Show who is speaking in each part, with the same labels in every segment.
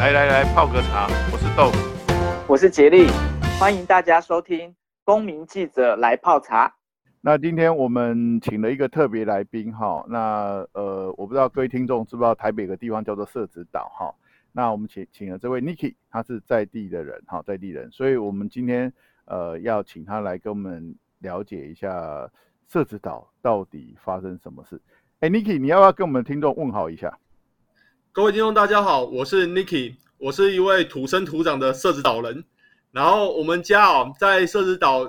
Speaker 1: 来来来，泡个茶。我是豆腐，
Speaker 2: 我是杰力，欢迎大家收听《公民记者来泡茶》。
Speaker 3: 那今天我们请了一个特别来宾哈，那呃，我不知道各位听众知不知道台北有个地方叫做社子岛哈。那我们请请了这位 Niki，他是在地的人哈，在地人，所以我们今天呃要请他来跟我们了解一下社子岛到底发生什么事。哎，Niki，你要不要跟我们听众问好一下？
Speaker 4: 各位听众，大家好，我是 Niki，我是一位土生土长的社子岛人。然后我们家哦，在社子岛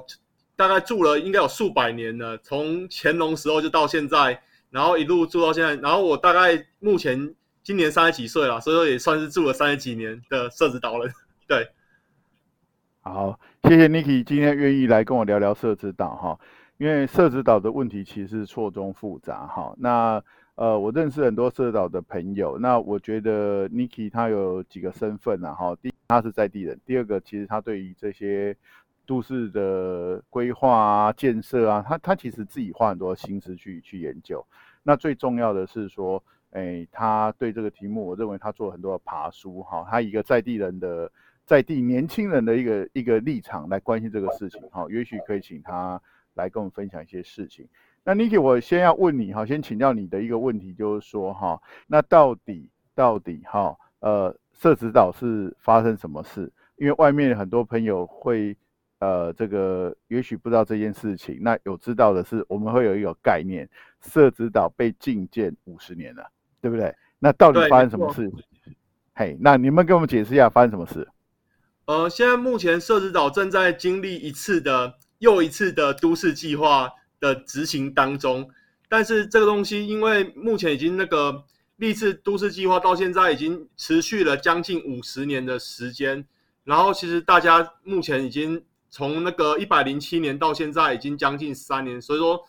Speaker 4: 大概住了应该有数百年了，从乾隆时候就到现在，然后一路住到现在。然后我大概目前今年三十几岁了，所以说也算是住了三十几年的社子岛人。对，
Speaker 3: 好，谢谢 Niki 今天愿意来跟我聊聊社子岛哈，因为社子岛的问题其实错综复杂哈。那呃，我认识很多社子岛的朋友。那我觉得 Niki 他有几个身份啊，哈。第一，他是在地人；第二个，其实他对于这些都市的规划啊、建设啊，他他其实自己花很多心思去去研究。那最重要的是说，哎，他对这个题目，我认为他做了很多的爬书，哈。他一个在地人的在地年轻人的一个一个立场来关心这个事情，哈。也许可以请他来跟我们分享一些事情。那 Niki，我先要问你哈，先请教你的一个问题，就是说哈，那到底到底哈，呃，社子岛是发生什么事？因为外面很多朋友会，呃，这个也许不知道这件事情，那有知道的是，我们会有一个概念，社子岛被禁建五十年了，对不对？那到底发生什么事？嘿，那你们给我们解释一下发生什么事？
Speaker 4: 呃，现在目前社子岛正在经历一次的又一次的都市计划的执行当中，但是这个东西因为目前已经那个励志都市计划到现在已经持续了将近五十年的时间，然后其实大家目前已经从那个一百零七年到现在已经将近三年，所以说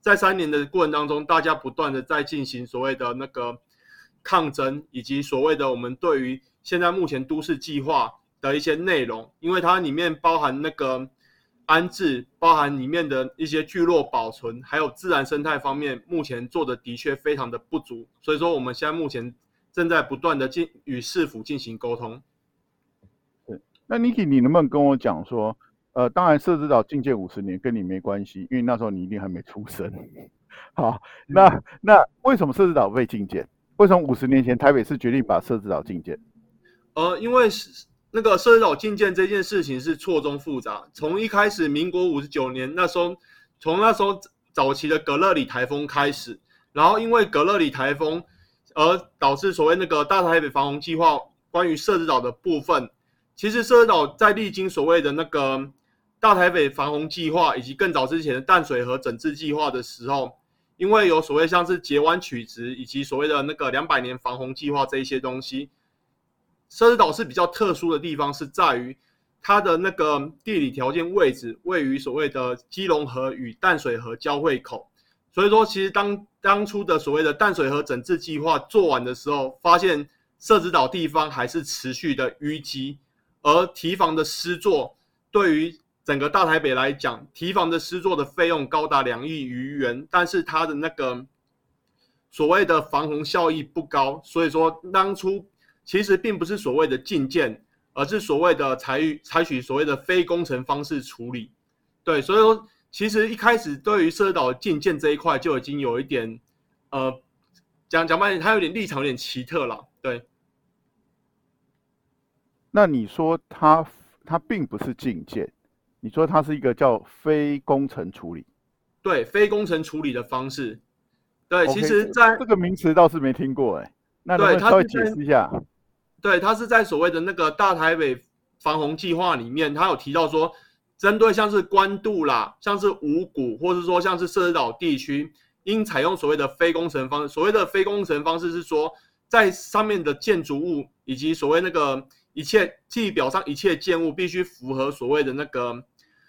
Speaker 4: 在三年的过程当中，大家不断的在进行所谓的那个抗争，以及所谓的我们对于现在目前都市计划的一些内容，因为它里面包含那个。安置包含里面的一些聚落保存，还有自然生态方面，目前做的的确非常的不足，所以说我们现在目前正在不断的进与市府进行沟通。
Speaker 3: 对，那 Niki，你能不能跟我讲说，呃，当然社子岛境界五十年跟你没关系，因为那时候你一定还没出生。好，那那为什么社子岛被禁建？为什么五十年前台北市决定把社子岛禁建？
Speaker 4: 呃，因为是。那个社子岛禁建这件事情是错综复杂，从一开始民国五十九年那时候，从那时候早期的格勒里台风开始，然后因为格勒里台风而导致所谓那个大台北防洪计划关于社子岛的部分，其实社子岛在历经所谓的那个大台北防洪计划以及更早之前的淡水河整治计划的时候，因为有所谓像是截弯取直以及所谓的那个两百年防洪计划这一些东西。社子岛是比较特殊的地方，是在于它的那个地理条件位置位于所谓的基隆河与淡水河交汇口，所以说其实当当初的所谓的淡水河整治计划做完的时候，发现社子岛地方还是持续的淤积，而堤防的施作对于整个大台北来讲，堤防的施作的费用高达两亿余元，但是它的那个所谓的防洪效益不高，所以说当初。其实并不是所谓的禁建，而是所谓的采采取所谓的非工程方式处理。对，所以说其实一开始对于社子岛禁建这一块就已经有一点，呃，讲讲白点，它有点立场有点奇特了。对。
Speaker 3: 那你说它它并不是禁建，你说它是一个叫非工程处理？
Speaker 4: 对，非工程处理的方式。对，okay, 其实在
Speaker 3: 这个名词倒是没听过哎、欸，那能不能稍微解释一下？
Speaker 4: 对，他是在所谓的那个大台北防洪计划里面，他有提到说，针对像是关渡啦，像是五股，或是说像是社子岛地区，应采用所谓的非工程方式。所谓的非工程方式是说，在上面的建筑物以及所谓那个一切地表上一切建物，必须符合所谓的那个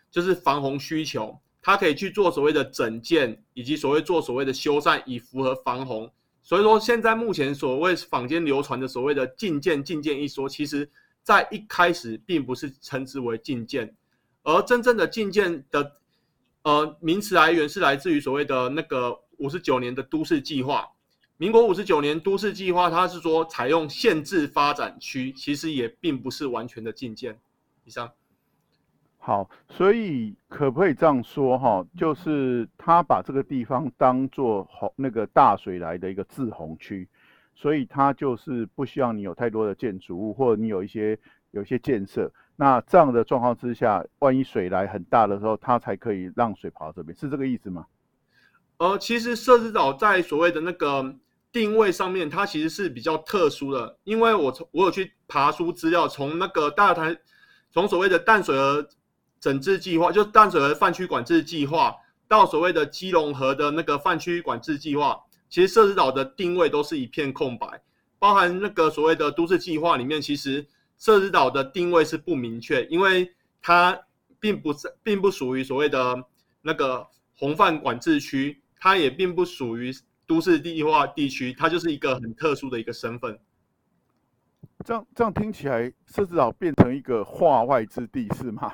Speaker 4: 就是防洪需求，它可以去做所谓的整建，以及所谓做所谓的修缮，以符合防洪。所以说，现在目前所谓坊间流传的所谓的禁建、禁建一说，其实在一开始并不是称之为禁建，而真正的禁建的呃名词来源是来自于所谓的那个五十九年的都市计划，民国五十九年都市计划，它是说采用限制发展区，其实也并不是完全的禁建。以上。
Speaker 3: 好，所以可不可以这样说哈？就是他把这个地方当做洪那个大水来的一个滞洪区，所以他就是不希望你有太多的建筑物，或者你有一些有一些建设。那这样的状况之下，万一水来很大的时候，它才可以让水跑到这边，是这个意思吗？
Speaker 4: 呃，其实社子岛在所谓的那个定位上面，它其实是比较特殊的，因为我从我有去爬书资料，从那个大台，从所谓的淡水河。整治计划就淡水河泛区管制计划到所谓的基隆河的那个泛区管制计划，其实社子岛的定位都是一片空白，包含那个所谓的都市计划里面，其实社子岛的定位是不明确，因为它并不是并不属于所谓的那个洪泛管制区，它也并不属于都市计划地区，它就是一个很特殊的一个身份。
Speaker 3: 这样这样听起来，社子岛变成一个化外之地是吗？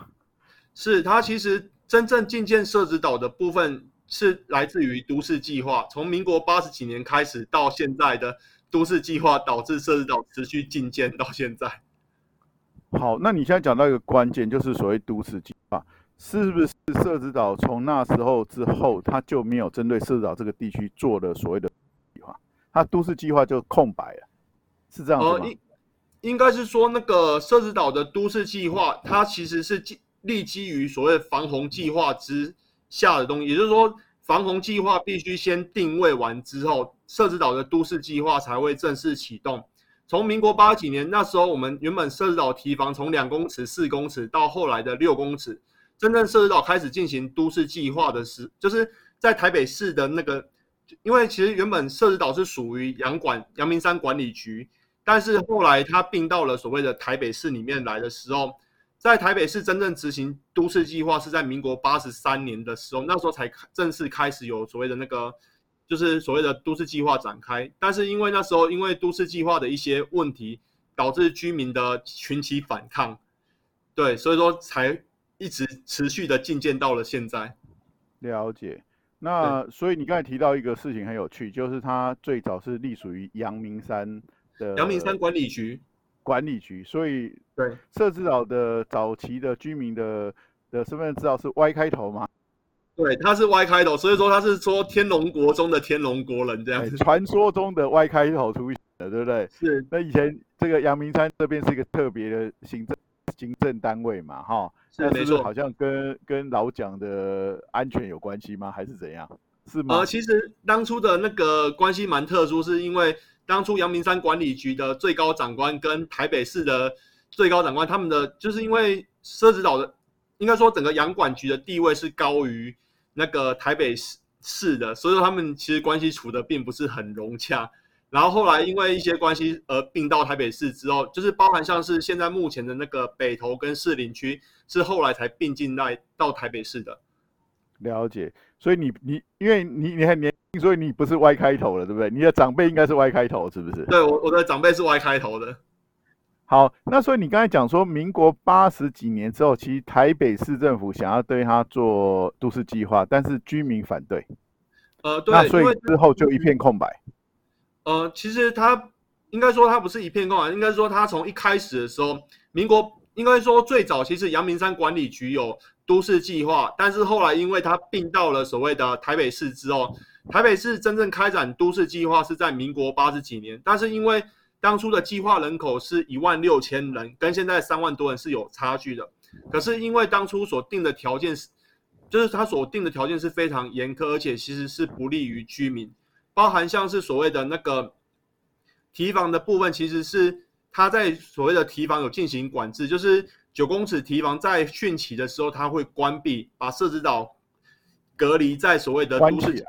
Speaker 4: 是它其实真正进建社子岛的部分是来自于都市计划，从民国八十几年开始到现在的都市计划，导致社子岛持续进建到现在。
Speaker 3: 好，那你现在讲到一个关键，就是所谓都市计划，是不是社子岛从那时候之后，它就没有针对社子岛这个地区做的所谓的计划，它都市计划就空白了，是这样子吗？
Speaker 4: 呃、应应该是说那个社子岛的都市计划，它其实是立基于所谓防洪计划之下的东西，也就是说，防洪计划必须先定位完之后，社子岛的都市计划才会正式启动。从民国八几年那时候，我们原本设置岛堤防从两公尺、四公尺到后来的六公尺，真正设置岛开始进行都市计划的时，就是在台北市的那个，因为其实原本设置岛是属于阳管阳明山管理局，但是后来它并到了所谓的台北市里面来的时候。在台北市真正执行都市计划是在民国八十三年的时候，那时候才正式开始有所谓的那个，就是所谓的都市计划展开。但是因为那时候因为都市计划的一些问题，导致居民的群起反抗，对，所以说才一直持续的进建到了现在。
Speaker 3: 了解。那所以你刚才提到一个事情很有趣，就是它最早是隶属于阳明山的
Speaker 4: 阳明山管理局。
Speaker 3: 管理局，所以
Speaker 4: 对
Speaker 3: 社子岛的早期的居民的的身份证照是 Y 开头吗？
Speaker 4: 对，他是 Y 开头，所以说他是说天龙国中的天龙国人这样子，
Speaker 3: 传说中的 Y 开头出现的，对不对？
Speaker 4: 是。
Speaker 3: 那以前这个阳明山这边是一个特别的行政行政单位嘛，哈，
Speaker 4: 是没
Speaker 3: 错。好像跟跟老蒋的安全有关系吗？还是怎样？是吗？
Speaker 4: 呃，其实当初的那个关系蛮特殊，是因为。当初阳明山管理局的最高长官跟台北市的最高长官，他们的就是因为社子岛的，应该说整个阳管局的地位是高于那个台北市市的，所以说他们其实关系处的并不是很融洽。然后后来因为一些关系而并到台北市之后，就是包含像是现在目前的那个北投跟士林区，是后来才并进来到台北市的。
Speaker 3: 了解，所以你你因为你你很年，所以你不是 Y 开头的，对不对？你的长辈应该是 Y 开头，是不是？
Speaker 4: 对，我我的长辈是 Y 开头的。
Speaker 3: 好，那所以你刚才讲说，民国八十几年之后，其实台北市政府想要对他做都市计划，但是居民反对。
Speaker 4: 呃，对，
Speaker 3: 那所以之后就一片空白。
Speaker 4: 呃，其实他应该说他不是一片空白，应该说他从一开始的时候，民国应该说最早其实阳明山管理局有。都市计划，但是后来因为它并到了所谓的台北市之后，台北市真正开展都市计划是在民国八十几年，但是因为当初的计划人口是一万六千人，跟现在三万多人是有差距的。可是因为当初所定的条件是，就是他所定的条件是非常严苛，而且其实是不利于居民，包含像是所谓的那个提防的部分，其实是他在所谓的提防有进行管制，就是。九公尺提防在汛期的时候，他会关闭，把社子岛隔离在所谓的都市，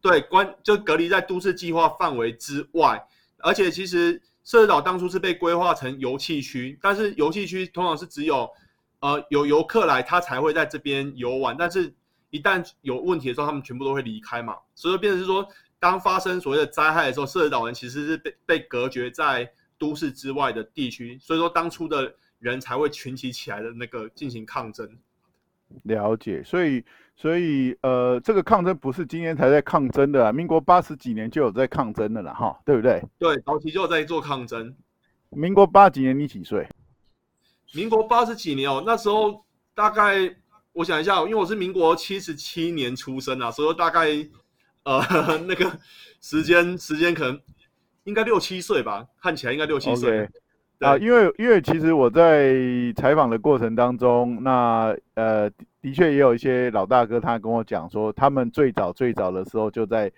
Speaker 4: 对，关就隔离在都市计划范围之外。而且其实社子岛当初是被规划成游憩区，但是游憩区通常是只有呃有游客来，他才会在这边游玩。但是一旦有问题的时候，他们全部都会离开嘛。所以变成是说，当发生所谓的灾害的时候，社子岛人其实是被被隔绝在都市之外的地区。所以说当初的。人才会群起起来的那个进行抗争。
Speaker 3: 了解，所以所以呃，这个抗争不是今天才在抗争的，民国八十几年就有在抗争的了哈，对不对？
Speaker 4: 对，早期就有在做抗争。
Speaker 3: 民国八几年你几岁？
Speaker 4: 民国八十几年哦，那时候大概我想一下，因为我是民国七十七年出生啊，所以大概呃 那个时间时间可能应该六七岁吧，看起来应该六七岁。Okay. 啊，因为
Speaker 3: 因为其实我在采访的过程当中，那呃的确也有一些老大哥他跟我讲说，他们最早最早的时候就在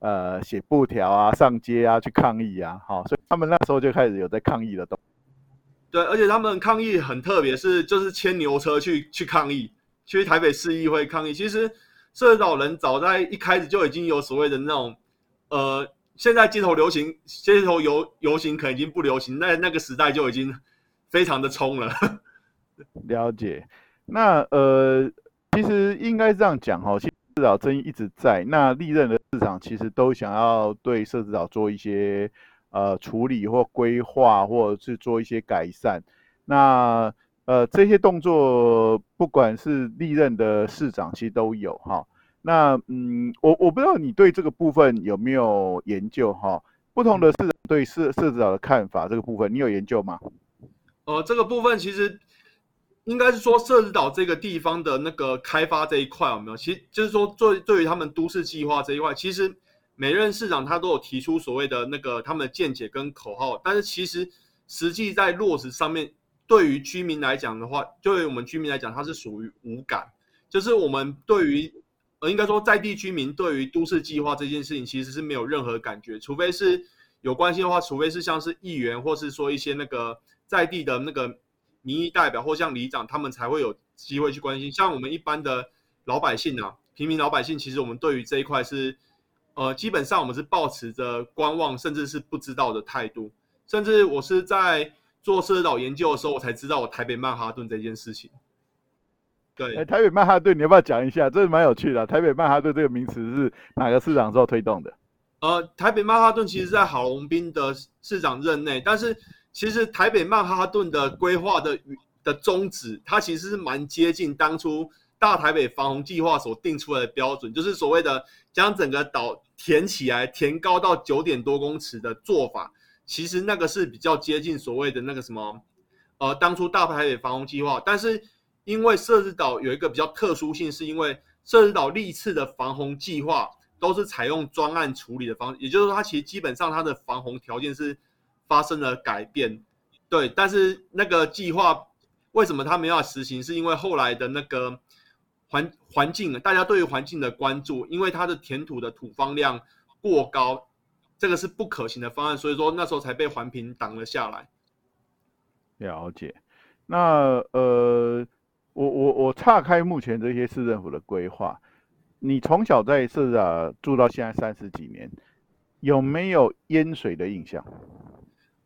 Speaker 3: 呃写布条啊、上街啊去抗议啊，好，所以他们那时候就开始有在抗议的动。
Speaker 4: 对，而且他们抗议很特别，是就是牵牛车去去抗议，去台北市议会抗议。其实社子岛人早在一开始就已经有所谓的那种呃。现在街头流行，街头游游行可能已经不流行，那那个时代就已经非常的冲了。
Speaker 3: 了解，那呃，其实应该这样讲哈，其实岛争议一直在，那历任的市长其实都想要对社子岛做一些呃处理或规划，或者是做一些改善。那呃这些动作，不管是历任的市长，其实都有哈。那嗯，我我不知道你对这个部分有没有研究哈？不同的市长对社社子岛的看法，这个部分你有研究吗？
Speaker 4: 呃，这个部分其实应该是说社子岛这个地方的那个开发这一块有没有？其实就是说，对对于他们都市计划这一块，其实每任市长他都有提出所谓的那个他们的见解跟口号，但是其实实际在落实上面，对于居民来讲的话，对于我们居民来讲，它是属于无感，就是我们对于。呃，应该说，在地居民对于都市计划这件事情其实是没有任何感觉，除非是有关系的话，除非是像是议员，或是说一些那个在地的那个民意代表，或像里长，他们才会有机会去关心。像我们一般的老百姓啊，平民老百姓，其实我们对于这一块是，呃，基本上我们是抱持着观望，甚至是不知道的态度。甚至我是在做社岛研究的时候，我才知道我台北曼哈顿这件事情。对，哎，台
Speaker 3: 北曼哈顿，你要不要讲一下？这是蛮有趣的。台北曼哈顿这个名词是哪个市长之后推动的？
Speaker 4: 呃，台北曼哈顿其实在郝龙斌的市长任内，但是其实台北曼哈顿的规划的的宗旨，它其实是蛮接近当初大台北防洪计划所定出来的标准，就是所谓的将整个岛填起来，填高到九点多公尺的做法，其实那个是比较接近所谓的那个什么，呃，当初大台北防洪计划，但是。因为社子岛有一个比较特殊性，是因为社子岛历次的防洪计划都是采用专案处理的方式，也就是说，它其实基本上它的防洪条件是发生了改变，对。但是那个计划为什么它没有实行？是因为后来的那个环环境，大家对于环境的关注，因为它的填土的土方量过高，这个是不可行的方案，所以说那时候才被环评挡了下来。
Speaker 3: 了解。那呃。我我我岔开目前这些市政府的规划，你从小在社子住到现在三十几年，有没有淹水的印象？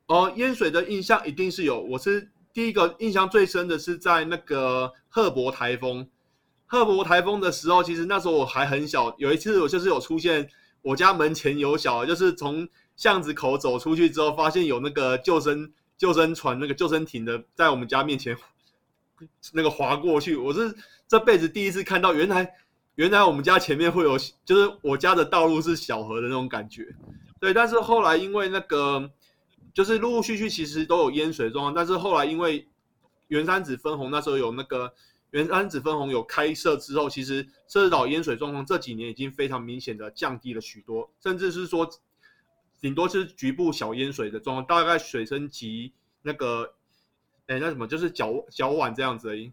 Speaker 4: 哦，淹水的印象一定是有。我是第一个印象最深的是在那个赫伯台风，赫伯台风的时候，其实那时候我还很小。有一次我就是有出现，我家门前有小，就是从巷子口走出去之后，发现有那个救生救生船、那个救生艇的在我们家面前。那个滑过去，我是这辈子第一次看到，原来原来我们家前面会有，就是我家的道路是小河的那种感觉。对，但是后来因为那个，就是陆陆续续其实都有淹水状况，但是后来因为原山子分红那时候有那个原山子分红有开设之后，其实社岛淹水状况这几年已经非常明显的降低了许多，甚至是说顶多是局部小淹水的状况，大概水深及那个。哎，那什么就是脚脚腕这样子而已，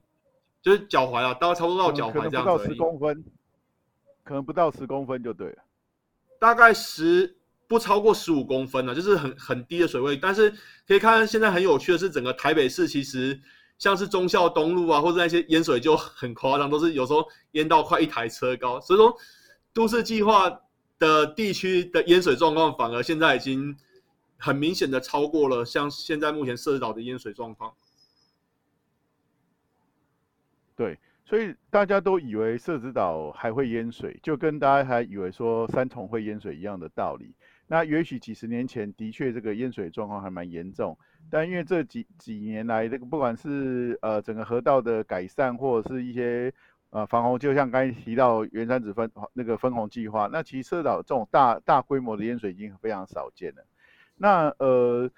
Speaker 4: 就是脚踝啊，到差不多到脚踝这样子而已。可能不到十公分，
Speaker 3: 可能不到十公分就对了。
Speaker 4: 大概十不超过十五公分呢，就是很很低的水位。但是可以看现在很有趣的是，整个台北市其实像是忠孝东路啊，或者那些淹水就很夸张，都是有时候淹到快一台车高。所以说，都市计划的地区的淹水状况，反而现在已经。很明显的超过了像现在目前社子岛的淹水状况。
Speaker 3: 对，所以大家都以为社子岛还会淹水，就跟大家还以为说三重会淹水一样的道理。那也许几十年前的确这个淹水状况还蛮严重，但因为这几几年来，这个不管是呃整个河道的改善，或者是一些呃防洪，就像刚才提到原山子分那个分洪计划，那其实社子岛这种大大规模的淹水已经非常少见了。那呃，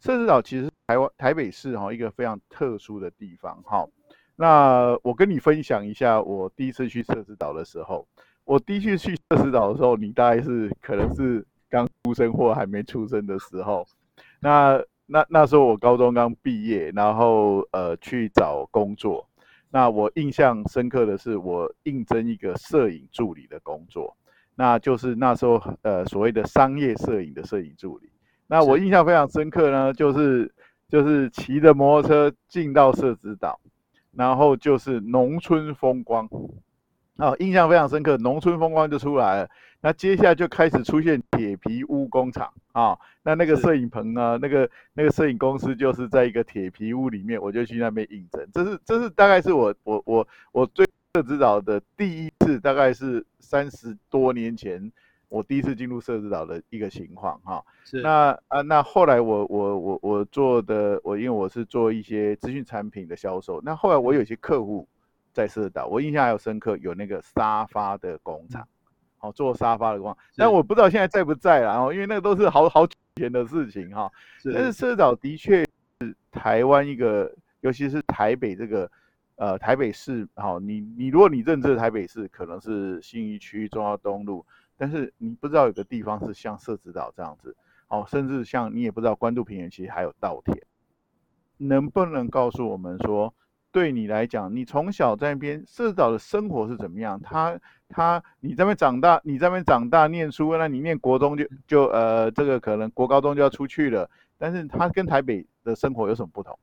Speaker 3: 社子岛其实台湾台北市哈一个非常特殊的地方哈。那我跟你分享一下，我第一次去社子岛的时候，我第一次去社子岛的时候，你大概是可能是刚出生或还没出生的时候。那那那时候我高中刚毕业，然后呃去找工作。那我印象深刻的是，我应征一个摄影助理的工作，那就是那时候呃所谓的商业摄影的摄影助理。那我印象非常深刻呢，就是就是骑着摩托车进到社子岛，然后就是农村风光，啊，印象非常深刻，农村风光就出来了。那接下来就开始出现铁皮屋工厂啊，那那个摄影棚呢，那个那个摄影公司就是在一个铁皮屋里面，我就去那边应征。这是这是大概是我我我我最社子岛的第一次，大概是三十多年前。我第一次进入社子岛的一个情况哈，是。那啊那后来我我我我做的我因为我是做一些资讯产品的销售，那后来我有一些客户在社子岛，我印象还有深刻，有那个沙发的工厂，好、嗯、做沙发的工厂，但我不知道现在在不在了哦，因为那个都是好好久前的事情哈，是。但是社子岛的确是台湾一个，尤其是台北这个呃台北市，好你你如果你认知的台北市可能是信义区中央东路。但是你不知道有个地方是像社子岛这样子，哦，甚至像你也不知道关渡平原其实还有稻田，能不能告诉我们说，对你来讲，你从小在那边社子岛的生活是怎么样？他他你在那边长大，你在那边长大念书，那你念国中就就呃这个可能国高中就要出去了，但是他跟台北的生活有什么不同？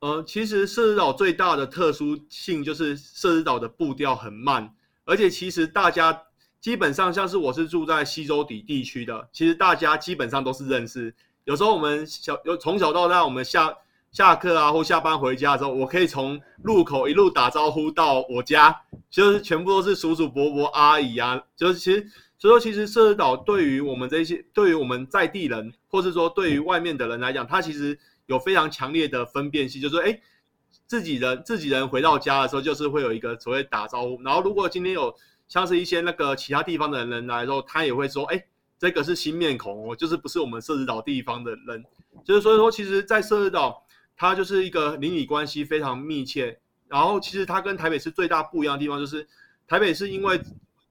Speaker 4: 呃，其实社子岛最大的特殊性就是社子岛的步调很慢，而且其实大家。基本上像是我是住在西周底地区的，其实大家基本上都是认识。有时候我们小有从小到大，我们下下课啊或下班回家的时候，我可以从路口一路打招呼到我家，就是全部都是叔叔伯伯阿姨啊。就是其实所以说，其实社子岛对于我们这些对于我们在地人，或是说对于外面的人来讲，它其实有非常强烈的分辨性，就是说，哎，自己人自己人回到家的时候，就是会有一个所谓打招呼。然后如果今天有像是一些那个其他地方的人来说，他也会说：“哎，这个是新面孔哦，就是不是我们社子岛地方的人。”就是所以说，其实，在社子岛，它就是一个邻里关系非常密切。然后，其实它跟台北市最大不一样的地方，就是台北市因为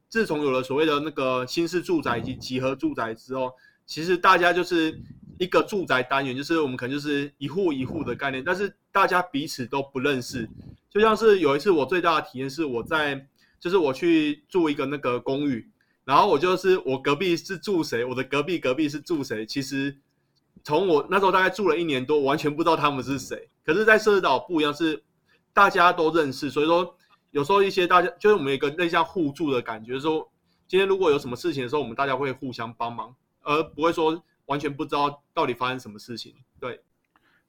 Speaker 4: 自从有了所谓的那个新式住宅以及集合住宅之后，其实大家就是一个住宅单元，就是我们可能就是一户一户的概念，但是大家彼此都不认识。就像是有一次我最大的体验是我在。就是我去住一个那个公寓，然后我就是我隔壁是住谁，我的隔壁隔壁是住谁。其实从我那时候大概住了一年多，完全不知道他们是谁。可是，在社岛不一样，是大家都认识，所以说有时候一些大家就是我们有一个类似互助的感觉，说今天如果有什么事情的时候，我们大家会互相帮忙，而不会说完全不知道到底发生什么事情。对，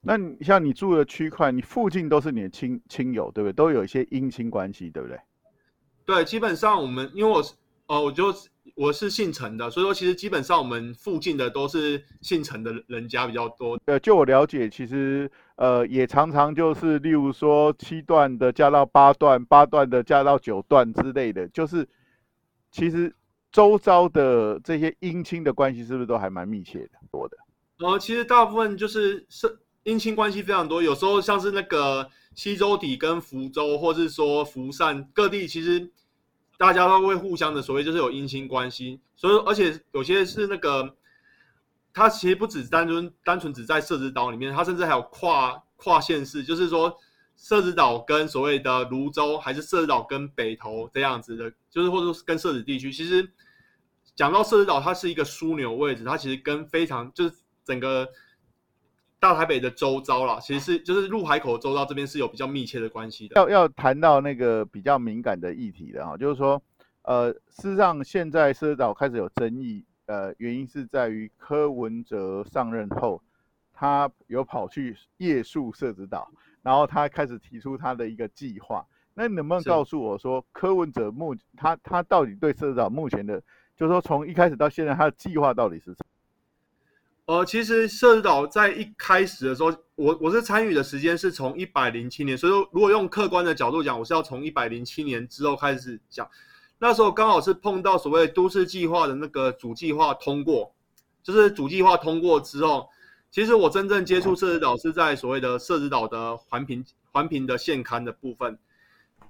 Speaker 3: 那你像你住的区块，你附近都是你的亲亲友，对不对？都有一些姻亲关系，对不对？
Speaker 4: 对，基本上我们因为我是哦，我就我是姓陈的，所以说其实基本上我们附近的都是姓陈的人家比较多。
Speaker 3: 呃，就我了解，其实呃也常常就是，例如说七段的嫁到八段，八段的嫁到九段之类的，就是其实周遭的这些姻亲的关系是不是都还蛮密切的多的？
Speaker 4: 呃，其实大部分就是是姻亲关系非常多，有时候像是那个。西洲底跟福州，或是说福善各地，其实大家都会互相的所谓就是有姻亲关系，所以而且有些是那个，它其实不只单纯单纯只在社子岛里面，它甚至还有跨跨县市，就是说社子岛跟所谓的芦洲，还是社子岛跟北投这样子的，就是或者跟社子地区，其实讲到社子岛，它是一个枢纽位置，它其实跟非常就是整个。大台北的周遭啦，其实是就是入海口周遭这边是有比较密切的关系的。
Speaker 3: 要要谈到那个比较敏感的议题的哈，就是说，呃，事实上现在社子岛开始有争议，呃，原因是在于柯文哲上任后，他有跑去夜宿社子岛，然后他开始提出他的一个计划。那你能不能告诉我说，柯文哲目他他到底对社子岛目前的，就是说从一开始到现在他的计划到底是什么？
Speaker 4: 呃，其实社子岛在一开始的时候，我我是参与的时间是从一百零七年，所以说如果用客观的角度讲，我是要从一百零七年之后开始讲。那时候刚好是碰到所谓都市计划的那个主计划通过，就是主计划通过之后，其实我真正接触社子岛是在所谓的社子岛的环评环评的现勘的部分，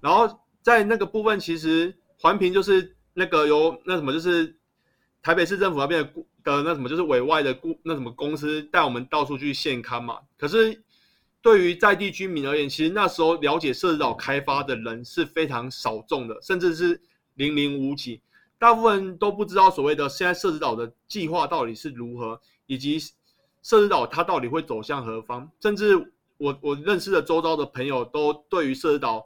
Speaker 4: 然后在那个部分，其实环评就是那个由那什么，就是台北市政府那边的的那什么，就是委外的顾那什么公司带我们到处去现勘嘛。可是对于在地居民而言，其实那时候了解社子岛开发的人是非常少众的，甚至是。零零无几，大部分都不知道所谓的现在社子岛的计划到底是如何，以及社子岛它到底会走向何方。甚至我我认识的周遭的朋友都对于社子岛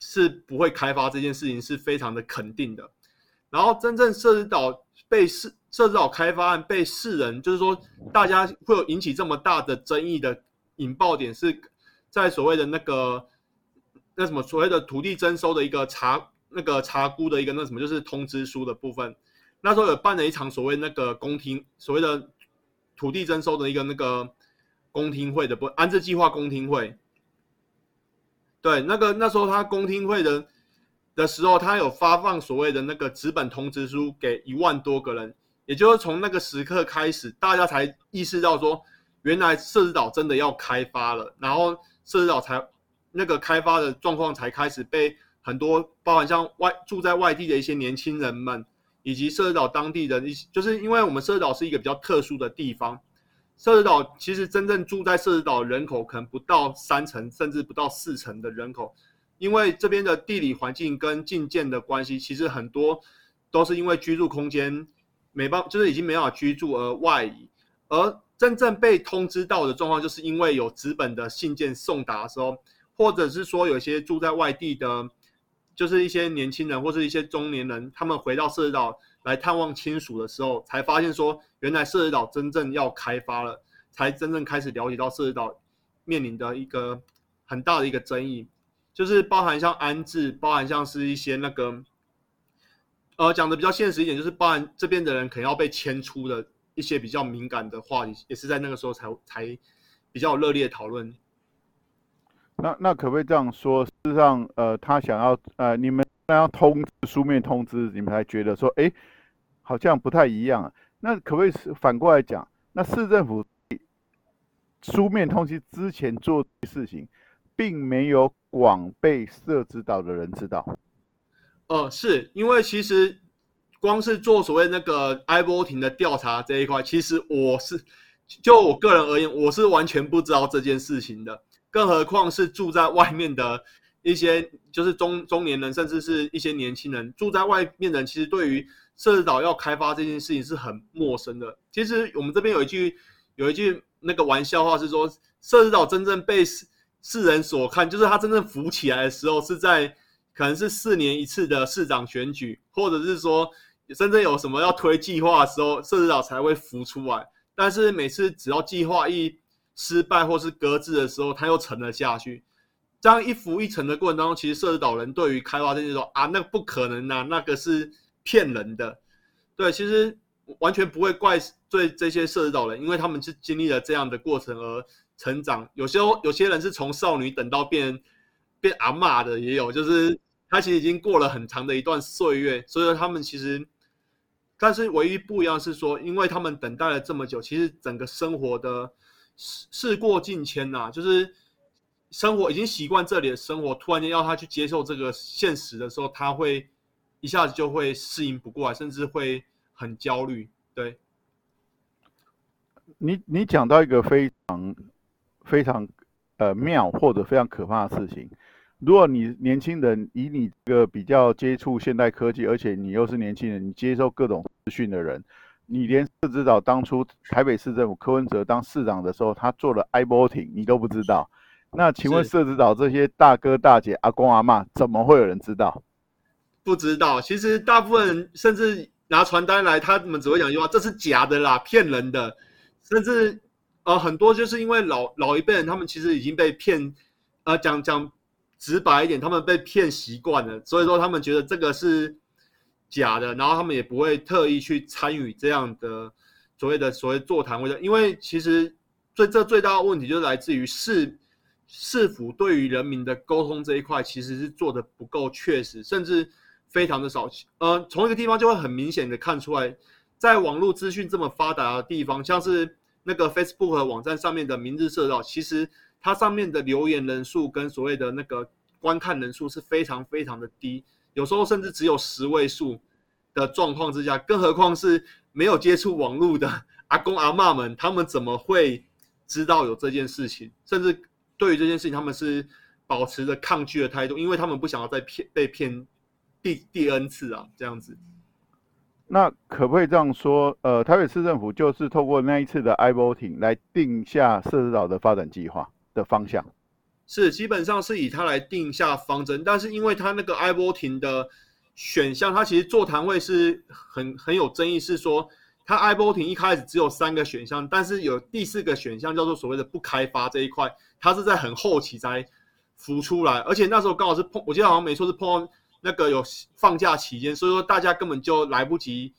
Speaker 4: 是不会开发这件事情是非常的肯定的。然后真正社子岛被市设置好开发案被世人，就是说大家会有引起这么大的争议的引爆点，是在所谓的那个那什么所谓的土地征收的一个查。那个查估的一个那什么，就是通知书的部分，那时候有办了一场所谓那个公听，所谓的土地征收的一个那个公听会的不安置计划公听会。对，那个那时候他公听会的的时候，他有发放所谓的那个纸本通知书给一万多个人，也就是从那个时刻开始，大家才意识到说，原来社子岛真的要开发了，然后社子岛才那个开发的状况才开始被。很多包含像外住在外地的一些年轻人们，以及社子岛当地的一些，就是因为我们社子岛是一个比较特殊的地方，社子岛其实真正住在社子岛人口可能不到三成，甚至不到四成的人口，因为这边的地理环境跟禁建的关系，其实很多都是因为居住空间没办，就是已经没办法居住而外移，而真正被通知到的状况，就是因为有纸本的信件送达的时候，或者是说有些住在外地的。就是一些年轻人或是一些中年人，他们回到社子岛来探望亲属的时候，才发现说，原来社子岛真正要开发了，才真正开始了解到社子岛面临的一个很大的一个争议，就是包含像安置，包含像是一些那个，呃，讲的比较现实一点，就是包含这边的人可能要被迁出的一些比较敏感的话题，也是在那个时候才才比较热烈讨论。
Speaker 3: 那那可不可以这样说？事实上，呃，他想要呃，你们要通知书面通知，你们才觉得说，哎，好像不太一样。那可不可以反过来讲？那市政府书面通知之前做的事情，并没有广被社子岛的人知道。
Speaker 4: 哦、呃，是因为其实光是做所谓那个 IBO 亭的调查这一块，其实我是就我个人而言，我是完全不知道这件事情的。更何况是住在外面的一些，就是中中年人，甚至是一些年轻人住在外面的人，其实对于社子岛要开发这件事情是很陌生的。其实我们这边有一句有一句那个玩笑话是说，社子岛真正被世世人所看，就是它真正浮起来的时候，是在可能是四年一次的市长选举，或者是说真正有什么要推计划的时候，社子岛才会浮出来。但是每次只要计划一失败或是搁置的时候，它又沉了下去。这样一浮一沉的过程当中，其实社子岛人对于开发这些说啊，那不可能呐、啊，那个是骗人的。对，其实完全不会怪罪这些社子岛人，因为他们是经历了这样的过程而成长。有些有些人是从少女等到变变阿嬷的，也有，就是他其实已经过了很长的一段岁月，所以说他们其实，但是唯一不一样是说，因为他们等待了这么久，其实整个生活的。事事过境迁呐，就是生活已经习惯这里的生活，突然间要他去接受这个现实的时候，他会一下子就会适应不过来，甚至会很焦虑。对，
Speaker 3: 你你讲到一个非常非常呃妙或者非常可怕的事情，如果你年轻人以你这个比较接触现代科技，而且你又是年轻人，你接受各种资讯的人。你连社子岛当初台北市政府柯文哲当市长的时候，他做了 I-Voting，你都不知道。那请问社子岛这些大哥大姐、阿公阿嬷，怎么会有人知道？
Speaker 4: 不知道。其实大部分人甚至拿传单来，他们只会讲一句话：“这是假的啦，骗人的。”甚至呃很多就是因为老老一辈人，他们其实已经被骗，呃讲讲直白一点，他们被骗习惯了，所以说他们觉得这个是。假的，然后他们也不会特意去参与这样的所谓的所谓座谈会的，因为其实最这最大的问题就是来自于市市府对于人民的沟通这一块其实是做的不够确实，甚至非常的少。呃，从一个地方就会很明显的看出来，在网络资讯这么发达的地方，像是那个 Facebook 的网站上面的明日社道，其实它上面的留言人数跟所谓的那个观看人数是非常非常的低，有时候甚至只有十位数的状况之下，更何况是没有接触网络的 阿公阿嬷们，他们怎么会知道有这件事情？甚至对于这件事情，他们是保持着抗拒的态度，因为他们不想要再骗被骗第第 N 次啊，这样子。
Speaker 3: 那可不可以这样说？呃，台北市政府就是透过那一次的 iVoting 来定下社子岛的发展计划的方向。
Speaker 4: 是，基本上是以它来定下方针，但是因为它那个 iVoting 的选项，它其实座谈会是很很有争议，是说它 iVoting 一开始只有三个选项，但是有第四个选项叫做所谓的不开发这一块，它是在很后期才浮出来，而且那时候刚好是碰，我记得好像没错是碰到那个有放假期间，所以说大家根本就来不及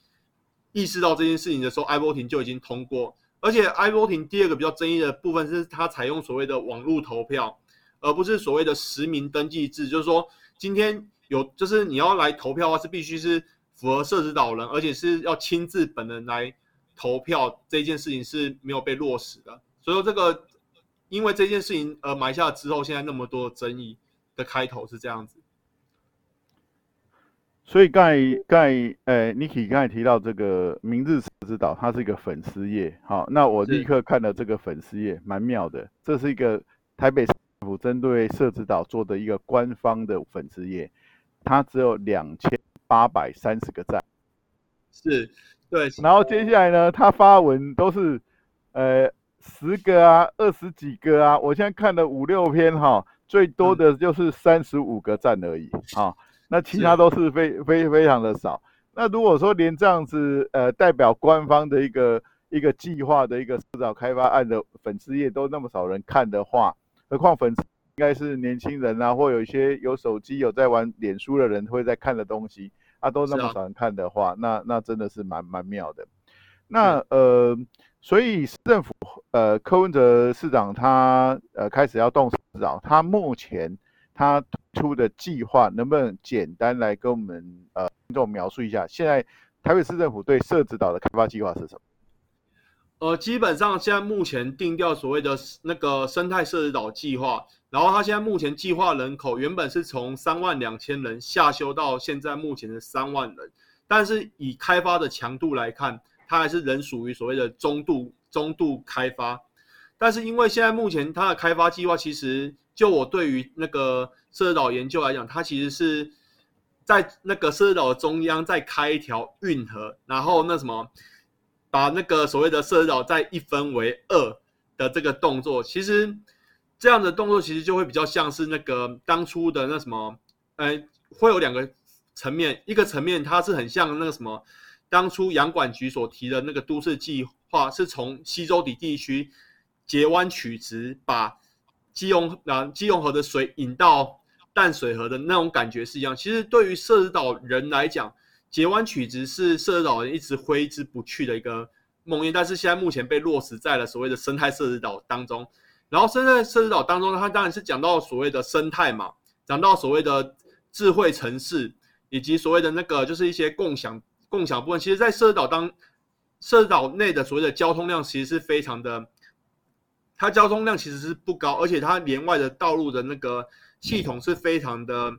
Speaker 4: 意识到这件事情的时候，iVoting 就已经通过，而且 iVoting 第二个比较争议的部分是它采用所谓的网络投票。而不是所谓的实名登记制，就是说今天有，就是你要来投票的话，是必须是符合设置导人，而且是要亲自本人来投票，这件事情是没有被落实的。所以说这个因为这件事情而埋下之后，现在那么多争议的开头是这样子。
Speaker 3: 所以刚才刚才呃，Niki 刚才提到这个明日社子岛，它是一个粉丝页，好，那我立刻看了这个粉丝页，蛮妙的，这是一个台北。政府针对社子岛做的一个官方的粉丝页，它只有两千八百三十个赞，
Speaker 4: 是，对。
Speaker 3: 然后接下来呢，他发文都是，呃，十个啊，二十几个啊。我现在看了五六篇哈，最多的就是三十五个赞而已啊。那其他都是非非非常的少。那如果说连这样子，呃，代表官方的一个一个计划的一个社子岛开发案的粉丝页都那么少人看的话，何况粉丝应该是年轻人啊，或有一些有手机有在玩脸书的人会在看的东西啊，都那么少人看的话，啊、那那真的是蛮蛮妙的。那呃，所以市政府呃柯文哲市长他呃开始要动社子岛，他目前他出的计划能不能简单来跟我们呃听众描述一下？现在台北市政府对社子岛的开发计划是什么？
Speaker 4: 呃，基本上现在目前定调所谓的那个生态社子岛计划，然后它现在目前计划人口原本是从三万两千人下修到现在目前的三万人，但是以开发的强度来看，它还是仍属于所谓的中度中度开发。但是因为现在目前它的开发计划，其实就我对于那个社岛研究来讲，它其实是在那个社岛中央再开一条运河，然后那什么。把那个所谓的社岛再一分为二的这个动作，其实这样的动作其实就会比较像是那个当初的那什么，呃，会有两个层面，一个层面它是很像那个什么，当初洋管局所提的那个都市计划，是从西周底地区截弯取直，把基隆啊基隆河的水引到淡水河的那种感觉是一样。其实对于社子岛人来讲，截弯取直是社子岛人一直挥之不去的一个梦魇，但是现在目前被落实在了所谓的生态社子岛当中。然后生态社子岛当中，它当然是讲到所谓的生态嘛，讲到所谓的智慧城市，以及所谓的那个就是一些共享共享部分。其实，在社子岛当社子岛内的所谓的交通量，其实是非常的，它交通量其实是不高，而且它连外的道路的那个系统是非常的。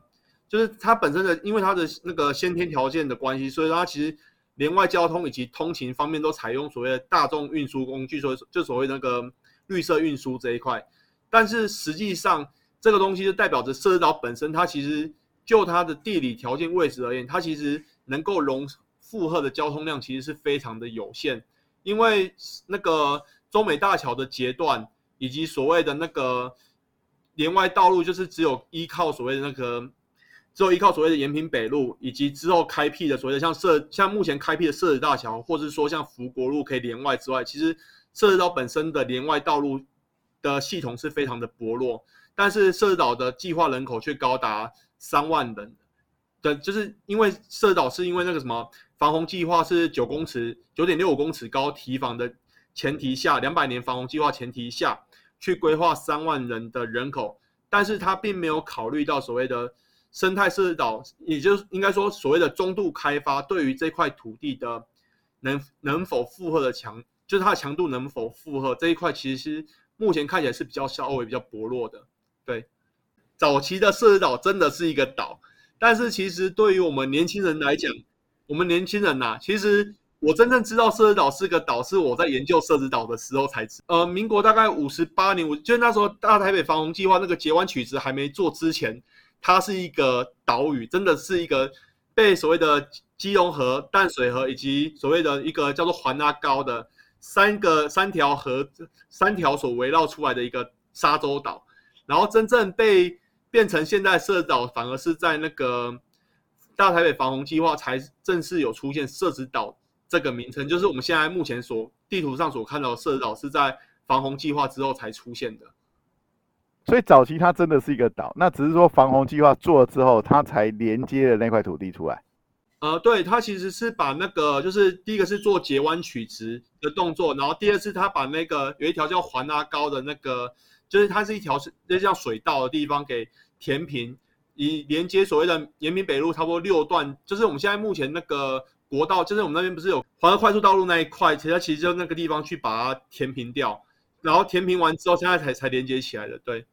Speaker 4: 就是它本身的，因为它的那个先天条件的关系，所以它其实连外交通以及通勤方面都采用所谓的大众运输工具，所以就所谓那个绿色运输这一块。但是实际上，这个东西就代表着社岛本身，它其实就它的地理条件位置而言，它其实能够容负荷的交通量其实是非常的有限。因为那个中美大桥的截断，以及所谓的那个连外道路，就是只有依靠所谓的那个。只有依靠所谓的延平北路，以及之后开辟的所谓的像设，像目前开辟的设置大桥，或者是说像福国路可以连外之外，其实设置岛本身的连外道路的系统是非常的薄弱。但是设置岛的计划人口却高达三万人的，就是因为社子岛是因为那个什么防洪计划是九公尺、九点六五公尺高堤防的前提下，两百年防洪计划前提下去规划三万人的人口，但是它并没有考虑到所谓的生态设岛，也就是应该说所谓的中度开发对于这块土地的能能否负荷的强，就是它的强度能否负荷这一块，其实目前看起来是比较稍微比较薄弱的。对，早期的设岛真的是一个岛。但是其实对于我们年轻人来讲，我们年轻人呐、其实我真正知道社子岛是个岛，是我在研究社子岛的时候才知。呃，民国大概五十八年，我就那时候大台北防洪计划那个截弯取直还没做之前，它是一个岛屿，真的是一个被所谓的基隆河、淡水河以及所谓的一个叫做环阿高的三个三条河三条所围绕出来的一个沙洲岛，然后真正被。变成现在社子岛，反而是在那个大台北防洪计划才正式有出现社子岛这个名称，就是我们现在目前所地图上所看到的社子岛是在防洪计划之后才出现的。
Speaker 3: 所以早期它真的是一个岛，那只是说防洪计划做了之后，它才连接了那块土地出来。
Speaker 4: 呃，对，它其实是把那个就是第一个是做截弯取直的动作，然后第二次它把那个有一条叫环阿高的那个，就是它是一条是那叫水道的地方给。填平，以连接所谓的延平北路，差不多六段，就是我们现在目前那个国道，就是我们那边不是有环河快速道路那一块，其实它其实就那个地方去把它填平掉，然后填平完之后，现在才才连接起来的。对，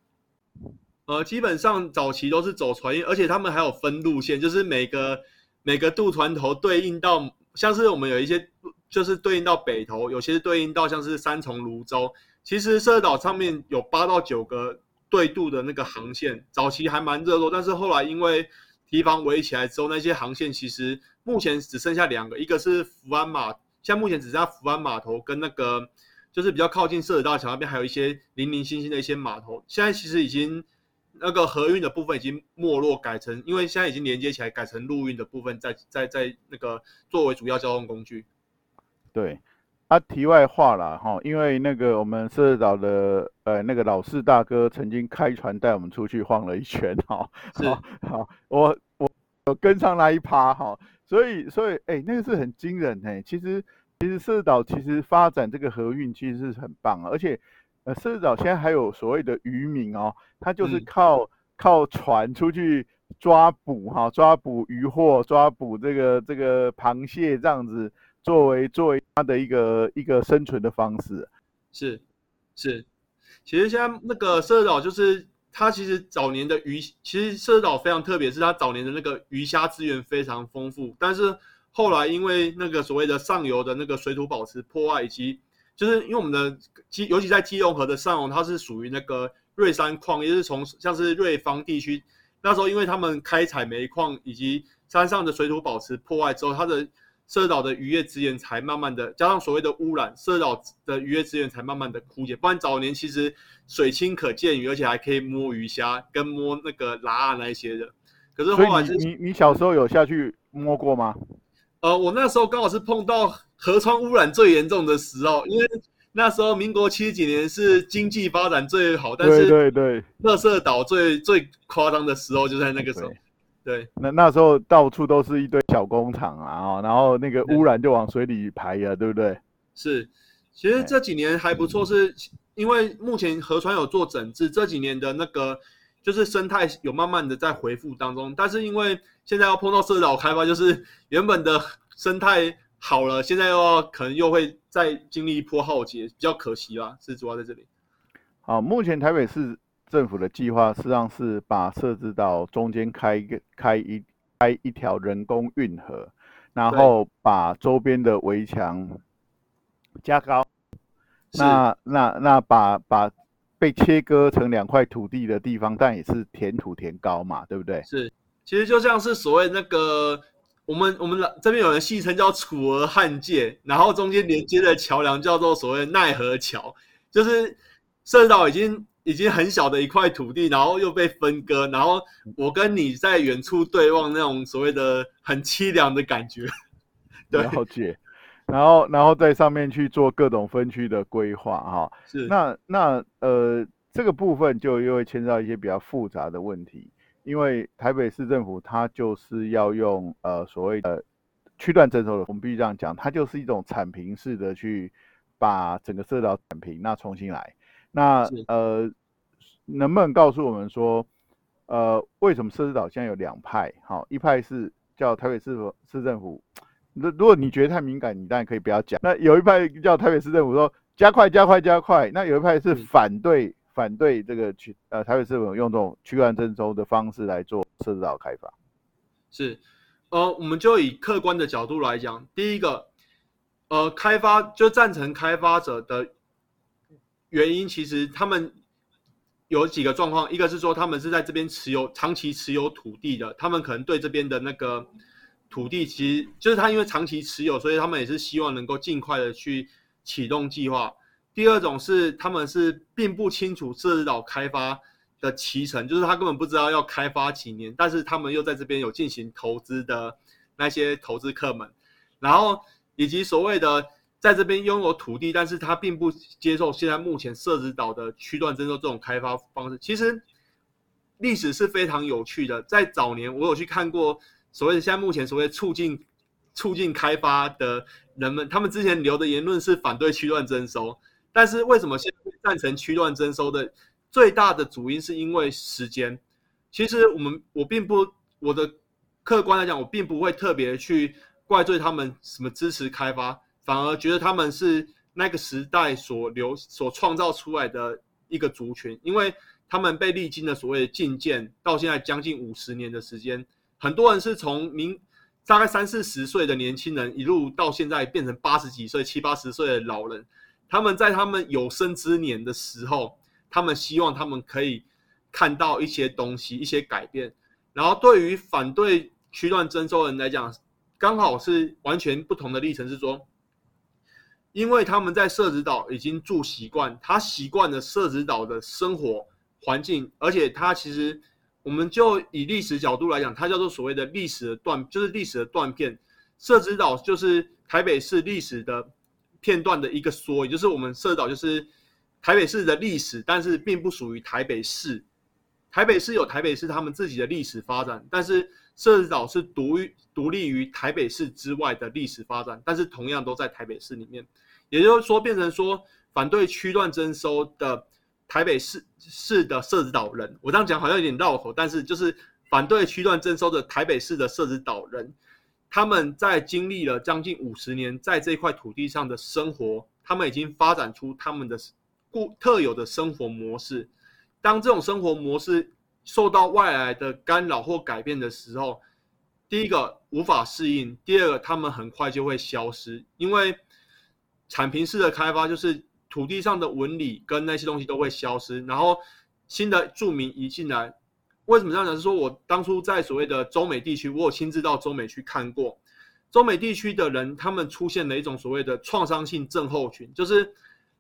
Speaker 4: 呃，基本上早期都是走船运，而且他们还有分路线，就是每个每个渡船头对应到，像是我们有一些就是对应到北投，有些是对应到像是三重、芦洲，其实社岛上面有八到九个。对渡的那个航线，早期还蛮热络，但是后来因为堤防围起来之后，那些航线其实目前只剩下两个，一个是福安码，现在目前只剩下福安码头跟那个就是比较靠近社子大桥那边，还有一些零零星星的一些码头。现在其实已经那个河运的部分已经没落，改成因为现在已经连接起来，改成陆运的部分，在在在那个作为主要交通工具。
Speaker 3: 对。他、啊、题外话了哈，因为那个我们社子岛的呃那个老四大哥曾经开船带我们出去晃了一圈哈，好，好，我我我跟上那一趴哈，所以所以哎、欸、那个是很惊人哎，其实其实社子岛其实发展这个河运其实是很棒，而且呃社子岛现在还有所谓的渔民哦，他就是靠、嗯、靠船出去抓捕哈，抓捕渔获，抓捕这个这个螃蟹这样子。作为作为他的一个一个生存的方式，
Speaker 4: 是是，其实现在那个社岛就是它其实早年的鱼，其实社岛非常特别，是它早年的那个鱼虾资源非常丰富，但是后来因为那个所谓的上游的那个水土保持破坏，以及就是因为我们的基，尤其在基隆河的上游，它是属于那个瑞山矿，也是从像是瑞芳地区，那时候因为他们开采煤矿以及山上的水土保持破坏之后，它的社子岛的渔业资源才慢慢的加上所谓的污染，社子岛的渔业资源才慢慢的枯竭。不然早年其实水清可见鱼，而且还可以摸鱼虾跟摸那个拉啊那一些的。可是后来是
Speaker 3: 你你，你小时候有下去摸过吗？
Speaker 4: 呃，我那时候刚好是碰到河川污染最严重的时候，因为那时候民国七十几年是经济发展最好，但是对对对，乐色岛最最夸张的时候就在那个时候。对，
Speaker 3: 那那时候到处都是一堆小工厂啊，然后那个污染就往水里排呀，对，对不对？
Speaker 4: 是，其实这几年还不错，是因为目前河川有做整治，这几年的那个就是生态有慢慢的在恢复当中。但是因为现在要碰到社子岛开发，就是原本的生态好了，现在又要可能又会再经历一波浩劫，比较可惜啦，是主要在这里。
Speaker 3: 好，目前台北市。政府的计划实际上是把社子岛中间开一个开一开一条人工运河，然后把周边的围墙加高。那那那把把被切割成两块土地的地方，但也是填土填高嘛，对不对？
Speaker 4: 是，其实就像是所谓那个我们我们这边有人戏称叫楚河汉界，然后中间连接的桥梁叫做所谓奈何桥，就是社子岛已经。已经很小的一块土地，然后又被分割，然后我跟你在远处对望，那种所谓的很凄凉的感觉。对，
Speaker 3: 了解。然后，然后在上面去做各种分区的规划，哈。是。那那呃，这个部分就又会牵涉到一些比较复杂的问题，因为台北市政府它就是要用呃所谓的区段征收的，我们必须这样讲，它就是一种铲平式的去把整个社子岛铲平，那重新来。那呃，能不能告诉我们说，呃，为什么社置岛现在有两派？好，一派是叫台北市市政府，如如果你觉得太敏感，你当然可以不要讲。那有一派叫台北市政府说加快加快加快，那有一派是反对、嗯、反对这个区呃台北市政府用这种区段征收的方式来做社置岛开发。
Speaker 4: 是，呃，我们就以客观的角度来讲，第一个，呃，开发就赞成开发者的。原因其实他们有几个状况，一个是说他们是在这边持有长期持有土地的，他们可能对这边的那个土地，其实就是他因为长期持有，所以他们也是希望能够尽快的去启动计划。第二种是他们是并不清楚社子岛开发的期程，就是他根本不知道要开发几年，但是他们又在这边有进行投资的那些投资客们，然后以及所谓的。在这边拥有土地，但是他并不接受现在目前社子岛的区段征收这种开发方式。其实历史是非常有趣的，在早年我有去看过所谓的现在目前所谓促进促进开发的人们，他们之前留的言论是反对区段征收，但是为什么现在赞成区段征收的最大的主因是因为时间。其实我们我并不我的客观来讲，我并不会特别去怪罪他们什么支持开发。反而觉得他们是那个时代所留、所创造出来的一个族群，因为他们被历经了所谓的禁建，到现在将近五十年的时间，很多人是从明大概三四十岁的年轻人，一路到现在变成八十几岁、七八十岁的老人。他们在他们有生之年的时候，他们希望他们可以看到一些东西、一些改变。然后，对于反对区段征收人来讲，刚好是完全不同的历程，是说。因为他们在社子岛已经住习惯，他习惯了社子岛的生活环境，而且他其实，我们就以历史角度来讲，它叫做所谓的历史的断，就是历史的断片。社子岛就是台北市历史的片段的一个缩，也就是我们社子岛就是台北市的历史，但是并不属于台北市。台北市有台北市他们自己的历史发展，但是社子岛是独独立于台北市之外的历史发展，但是同样都在台北市里面。也就是说，变成说反对区段征收的台北市市的社子岛人，我这样讲好像有点绕口，但是就是反对区段征收的台北市的社子岛人，他们在经历了将近五十年在这块土地上的生活，他们已经发展出他们的固特有的生活模式。当这种生活模式受到外来的干扰或改变的时候，第一个无法适应，第二个他们很快就会消失，因为。铲平式的开发就是土地上的纹理跟那些东西都会消失，然后新的住民移进来。为什么这样讲？是说我当初在所谓的中美地区，我有亲自到中美去看过。中美地区的人，他们出现了一种所谓的创伤性症候群，就是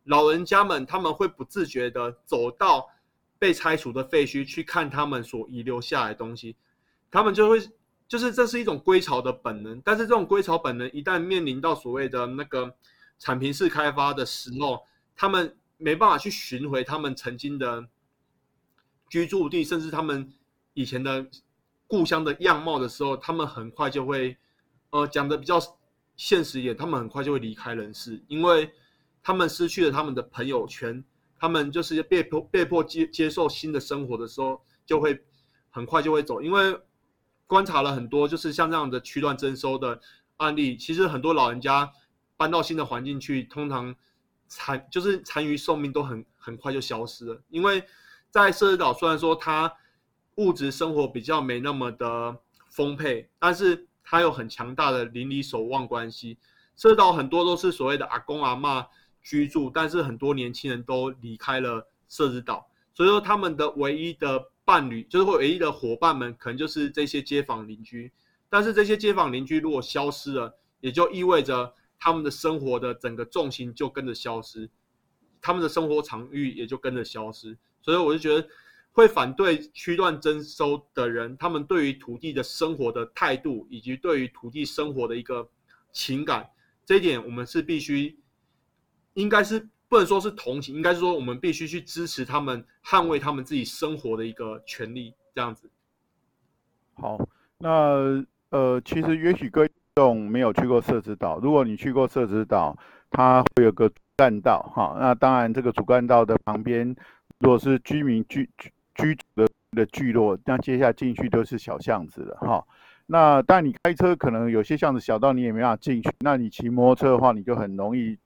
Speaker 4: 老人家们他们会不自觉的走到被拆除的废墟去看他们所遗留下来的东西，他们就会就是这是一种归巢的本能。但是这种归巢本能一旦面临到所谓的那个。铲平式开发的时候，他们没办法去寻回他们曾经的居住地，甚至他们以前的故乡的样貌的时候，他们很快就会，呃，讲的比较现实一点，他们很快就会离开人世，因为他们失去了他们的朋友圈，他们就是被迫被迫接接受新的生活的时候，就会很快就会走。因为观察了很多，就是像这样的区段征收的案例，其实很多老人家。搬到新的环境去，通常残就是残余寿命都很很快就消失了。因为在社子岛，虽然说它物质生活比较没那么的丰沛，但是它有很强大的邻里守望关系。社岛很多都是所谓的阿公阿嬷居住，但是很多年轻人都离开了社子岛，所以说他们的唯一的伴侣，就是唯一的伙伴们，可能就是这些街坊邻居。但是这些街坊邻居如果消失了，也就意味着。他们的生活的整个重心就跟着消失，他们的生活场域也就跟着消失，所以我就觉得会反对区段征收的人，他们对于土地的生活的态度，以及对于土地生活的一个情感，这一点我们是必须，应该是不能说是同情，应该是说我们必须去支持他们，捍卫他们自己生活的一个权利，这样子。
Speaker 3: 好，那呃，其实也许各位众没有去过社子岛，如果你去过社子岛，它会有个主干道哈。那当然，这个主干道的旁边，如果是居民居居居住的的聚落，那接下来进去都是小巷子了哈。那但你开车可能有些巷子小到你也没办法进去，那你骑摩托车的话，你就很容易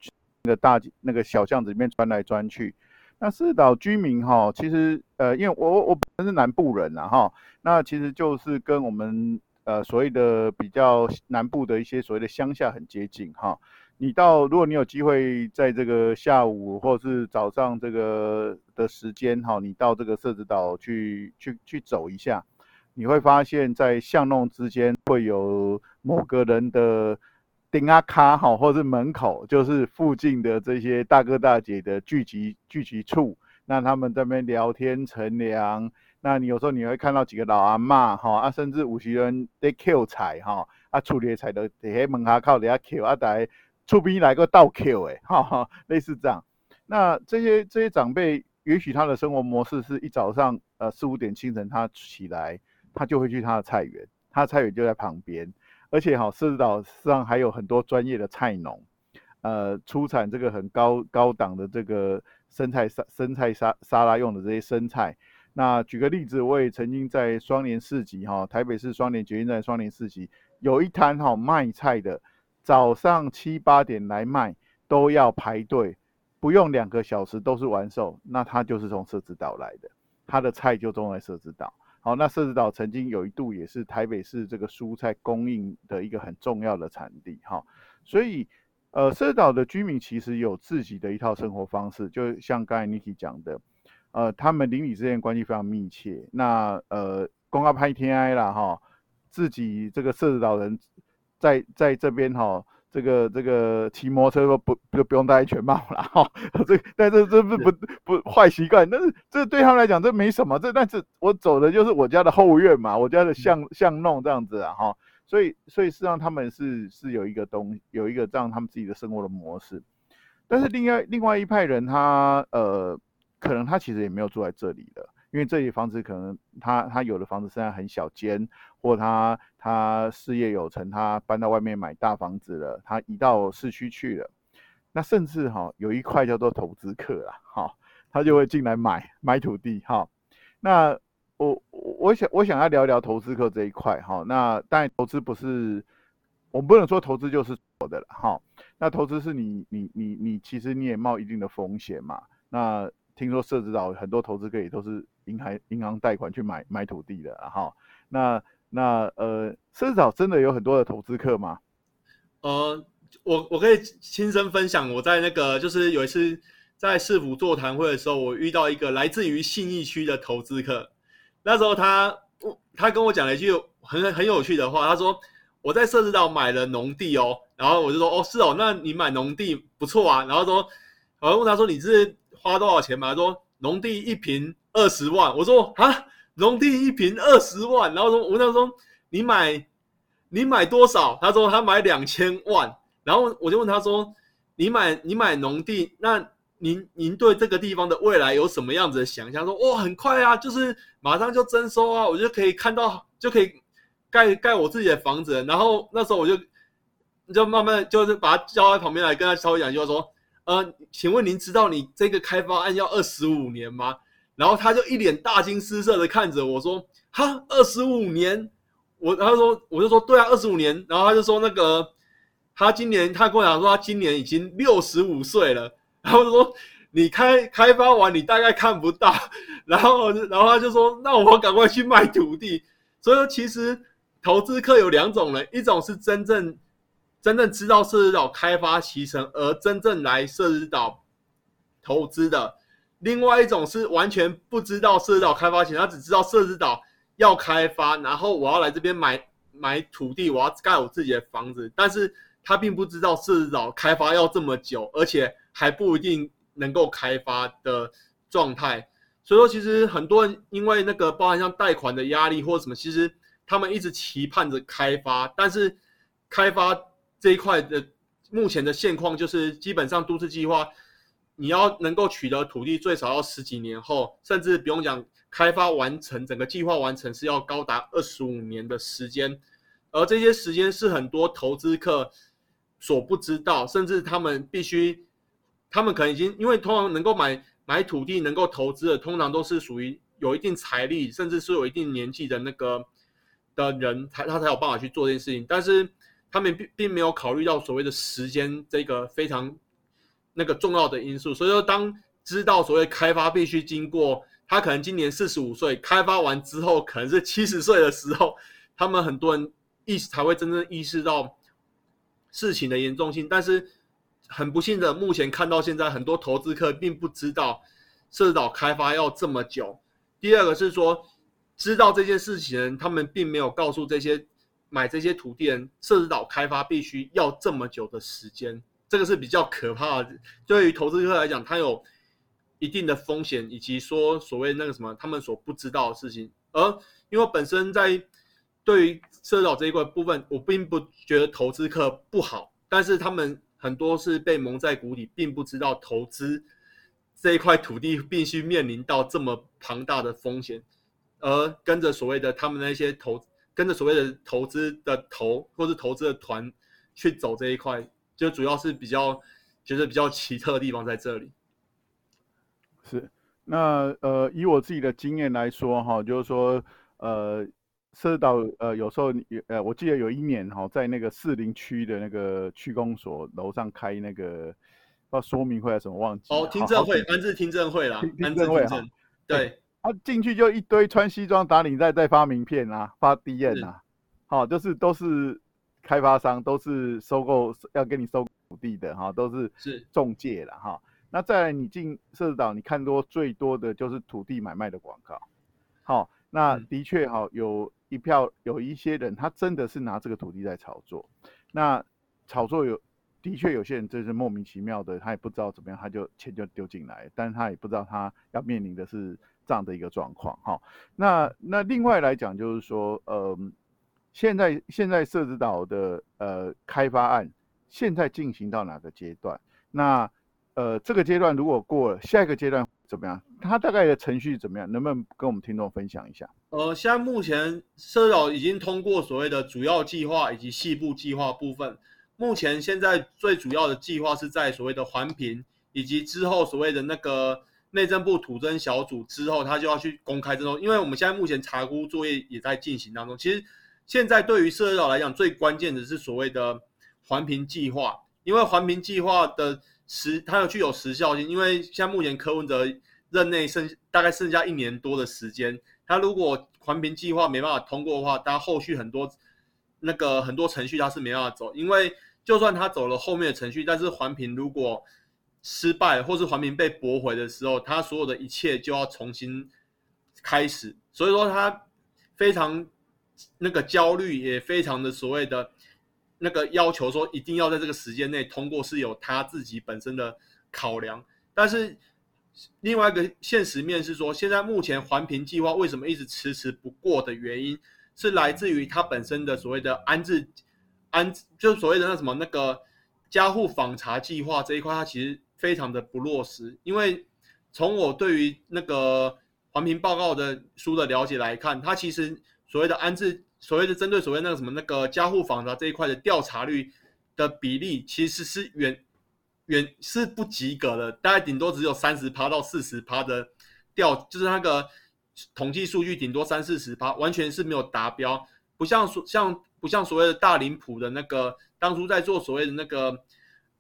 Speaker 3: 那个大那个小巷子里面钻来钻去。那社子岛居民哈，其实呃，因为我我本身是南部人呐哈，那其实就是跟我们呃所谓的比较南部的一些所谓的乡下很接近哈。你到如果你有机会在这个下午或是早上这个的时间哈，你到这个社子岛去去去走一下，你会发现在巷弄之间会有某个人的。顶啊卡好，或是门口，就是附近的这些大哥大姐的聚集聚集处。那他们在那边聊天乘凉。那你有时候你会看到几个老阿妈哈啊，甚至有些人在 Q 菜哈啊，处理菜的在门下靠底下 Q，啊，来厝边来个倒捡诶哈哈，类似这样。那这些这些长辈，也许他的生活模式是一早上呃四五点清晨他起来，他就会去他的菜园，他的菜园就在旁边。而且哈，社子岛上还有很多专业的菜农，呃，出产这个很高高档的这个生菜沙生菜沙沙拉用的这些生菜。那举个例子，我也曾经在双连市集哈，台北市双连捷运站双连市集有一摊哈卖菜的，早上七八点来卖都要排队，不用两个小时都是完售。那他就是从社子岛来的，他的菜就种在社子岛。好，那社子岛曾经有一度也是台北市这个蔬菜供应的一个很重要的产地，哈，所以，呃，社子岛的居民其实有自己的一套生活方式，就像刚才 Niki 讲的，呃，他们邻里之间关系非常密切，那呃，公告拍天哀了哈，自己这个社子岛人在在这边哈。这个这个骑摩托车都不就不用戴安全帽了哈，这但这这不不不坏习惯，但是这对他们来讲这没什么，这但是我走的就是我家的后院嘛，我家的巷巷弄这样子啊哈，所以所以实际上他们是是有一个东有一个这样他们自己的生活的模式，但是另外另外一派人他呃可能他其实也没有住在这里的。因为这里房子可能他他有的房子虽然很小间，或他他事业有成，他搬到外面买大房子了，他移到市区去了。那甚至哈有一块叫做投资客啊，哈，他就会进来买买土地哈。那我我想我想要聊一聊投资客这一块哈。那当然投资不是我们不能说投资就是错的了哈。那投资是你你你你其实你也冒一定的风险嘛。那听说社子岛很多投资客也都是。银行银行贷款去买买土地的，哈，那那呃，社子岛真的有很多的投资客吗？
Speaker 4: 呃，我我可以亲身分享，我在那个就是有一次在市府座谈会的时候，我遇到一个来自于信义区的投资客，那时候他他跟我讲了一句很很有趣的话，他说我在社置岛买了农地哦，然后我就说哦是哦，那你买农地不错啊，然后说我问他说你是花多少钱嘛？他说农地一坪。二十万，我说啊，农地一平二十万，然后说，我那时候你买，你买多少？他说他买两千万，然后我就问他说，你买你买农地，那您您对这个地方的未来有什么样子的想象？说哇，很快啊，就是马上就征收啊，我就可以看到，就可以盖盖我自己的房子。然后那时候我就就慢慢就是把他叫在旁边来，跟他稍微讲，就说，呃，请问您知道你这个开发案要二十五年吗？然后他就一脸大惊失色的看着我说：“哈，二十五年？”我他说：“我就说对啊，二十五年。”然后他就说：“那个，他今年他跟我讲说他今年已经六十五岁了。”然后就说：“你开开发完，你大概看不到。”然后然后他就说：“那我赶快去卖土地。”所以说，其实投资客有两种人，一种是真正真正知道社子岛开发期程而真正来社子岛投资的。另外一种是完全不知道社子岛开发前，他只知道社子岛要开发，然后我要来这边买买土地，我要盖我自己的房子，但是他并不知道社子岛开发要这么久，而且还不一定能够开发的状态。所以说，其实很多人因为那个包含像贷款的压力或什么，其实他们一直期盼着开发，但是开发这一块的目前的现况就是基本上都市计划。你要能够取得土地，最少要十几年后，甚至不用讲开发完成，整个计划完成是要高达二十五年的时间。而这些时间是很多投资客所不知道，甚至他们必须，他们可能已经因为通常能够买买土地、能够投资的，通常都是属于有一定财力，甚至是有一定年纪的那个的人才，他才有办法去做这件事情。但是他们并并没有考虑到所谓的时间这个非常那个重要的因素。所以说，当知道所谓开发必须经过，他可能今年四十五岁，开发完之后可能是七十岁的时候，他们很多人。意识才会真正意识到事情的严重性，但是很不幸的，目前看到现在很多投资客并不知道社子岛开发要这么久。第二个是说，知道这件事情，他们并没有告诉这些买这些土地人，社子岛开发必须要这么久的时间，这个是比较可怕的。对于投资客来讲，它有一定的风险，以及说所谓那个什么他们所不知道的事情。而因为本身在对于社子岛这一块部分，我并不觉得投资客不好，但是他们很多是被蒙在鼓里，并不知道投资这一块土地必须面临到这么庞大的风险，而跟着所谓的他们那些投，跟着所谓的投资的投或是投资的团去走这一块，就主要是比较觉得比较奇特的地方在这里。
Speaker 3: 是，那呃，以我自己的经验来说，哈，就是说，呃。社子岛呃，有时候呃，我记得有一年哈，在那个士林区的那个区公所楼上开那个不知道说明会还是什么忘记
Speaker 4: 哦，听证会，安置听证会啦，
Speaker 3: 听证会哈，
Speaker 4: 对，
Speaker 3: 他进去就一堆穿西装打领带在发名片啊，发 DM 啊，好，就是都是开发商，都是收购要跟你收土地的哈，都是是中介了哈。那再来你进社子岛，你看多最多的就是土地买卖的广告，好，那的确哈有。一票有一些人，他真的是拿这个土地在炒作。那炒作有的确有些人真是莫名其妙的，他也不知道怎么样，他就钱就丢进来，但是他也不知道他要面临的是这样的一个状况。哈，那那另外来讲就是说，呃，现在现在社子岛的呃开发案现在进行到哪个阶段？那呃这个阶段如果过了，下一个阶段怎么样？它大概的程序怎么样？能不能跟我们听众分享一下？
Speaker 4: 呃，现在目前社子岛已经通过所谓的主要计划以及细部计划部分。目前现在最主要的计划是在所谓的环评，以及之后所谓的那个内政部土征小组之后，他就要去公开这种。因为我们现在目前查估作业也在进行当中。其实现在对于社子岛来讲，最关键的是所谓的环评计划，因为环评计划的时它有具有时效性。因为现在目前柯文哲任内剩大概剩下一年多的时间。他如果环评计划没办法通过的话，他后续很多那个很多程序他是没办法走，因为就算他走了后面的程序，但是环评如果失败或是环评被驳回的时候，他所有的一切就要重新开始，所以说他非常那个焦虑，也非常的所谓的那个要求说一定要在这个时间内通过，是有他自己本身的考量，但是。另外一个现实面是说，现在目前环评计划为什么一直迟迟不过的原因，是来自于它本身的所谓的安置安，就是所谓的那什么那个加户访查计划这一块，它其实非常的不落实。因为从我对于那个环评报告的书的了解来看，它其实所谓的安置，所谓的针对所谓那个什么那个家户访查这一块的调查率的比例，其实是远。远是不及格的，大概顶多只有三十趴到四十趴的调，就是那个统计数据顶多三四十趴，完全是没有达标。不像所像不像所谓的大林普的那个当初在做所谓的那个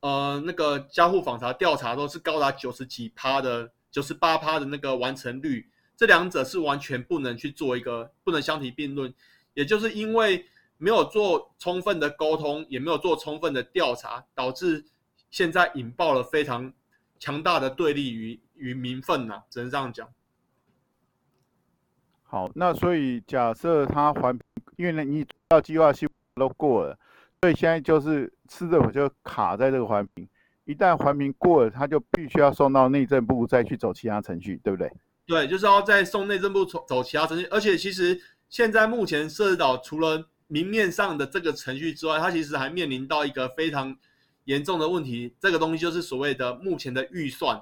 Speaker 4: 呃那个家户访查调查都是高达九十几趴的九十八趴的那个完成率，这两者是完全不能去做一个不能相提并论。也就是因为没有做充分的沟通，也没有做充分的调查，导致。现在引爆了非常强大的对立与与民愤呐，只能这样讲。
Speaker 3: 好，那所以假设他环，因为呢，你到计划性都过了，所以现在就是市政府就卡在这个环评，一旦环评过了，他就必须要送到内政部再去走其他程序，对不对？
Speaker 4: 对，就是要再送内政部走走其他程序，而且其实现在目前社子岛除了明面上的这个程序之外，它其实还面临到一个非常。严重的问题，这个东西就是所谓的目前的预算。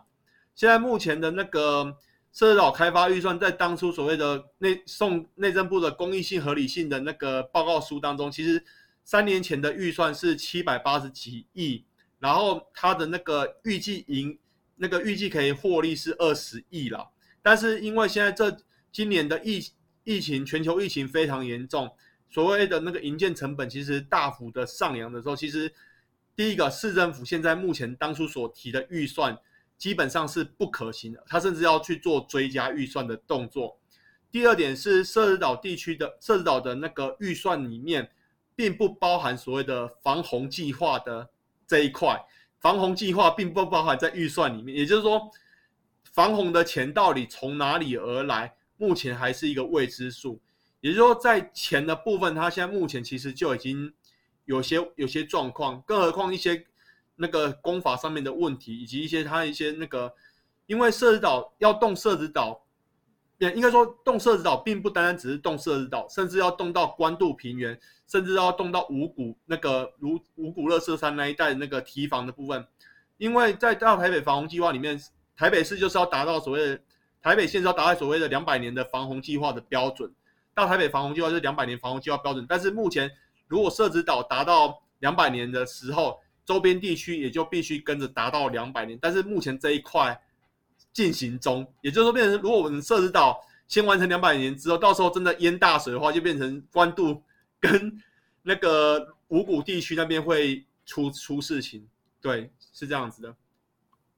Speaker 4: 现在目前的那个社子岛开发预算在当初所谓的内送内政部的公益性合理性的那个报告书当中，其实三年前的预算是七百八十几亿，然后它的那个预计盈那个预计可以获利是二十亿了。但是因为现在这今年的疫疫情，全球疫情非常严重，所谓的那个营建成本其实大幅的上扬的时候，其实第一个市政府现在目前当初所提的预算基本上是不可行的，他甚至要去做追加预算的动作。第二点是社子岛地区的社子岛的那个预算里面，并不包含所谓的防洪计划的这一块，防洪计划并不包含在预算里面，也就是说。防洪的钱到底从哪里而来？目前还是一个未知数。也就是说，在钱的部分，它现在目前其实就已经有些有些状况，更何况一些那个工法上面的问题，以及一些它一些那个，因为设置岛要动设置岛，也应该说动设置岛，并不单单只是动设置岛，甚至要动到关渡平原，甚至要动到五股那个如五股垃圾山那一带那个堤防的部分，因为在大台北防洪计划里面。台北市就是要达到所谓的台北县是要达到所谓的两百年的防洪计划的标准，大台北防洪计划是两百年防洪计划标准，但是目前如果社子岛达到两百年的时候，周边地区也就必须跟着达到两百年，但是目前这一块进行中，也就是说变成如果我们设置岛先完成两百年之后，到时候真的淹大水的话，就变成关渡跟那个五股地区那边会出出事情，对，是这样子的，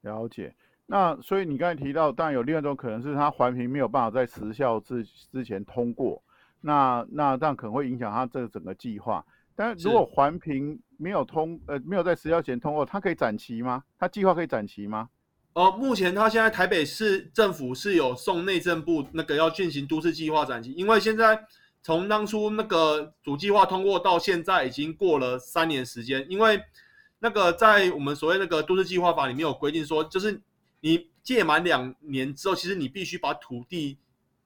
Speaker 3: 了解。那所以你刚才提到，当然有另外一种可能是它环评没有办法在时效之之前通过，那那这样可能会影响它这个整个计划。但如果环评没有通，呃，没有在时效前通过，它可以展期吗？它计划可以展期吗？
Speaker 4: 哦，目前它现在台北市政府是有送内政部那个要进行都市计划展期，因为现在从当初那个主计划通过到现在已经过了三年时间，因为那个在我们所谓那个都市计划法里面有规定说，就是。你届满两年之后，其实你必须把土地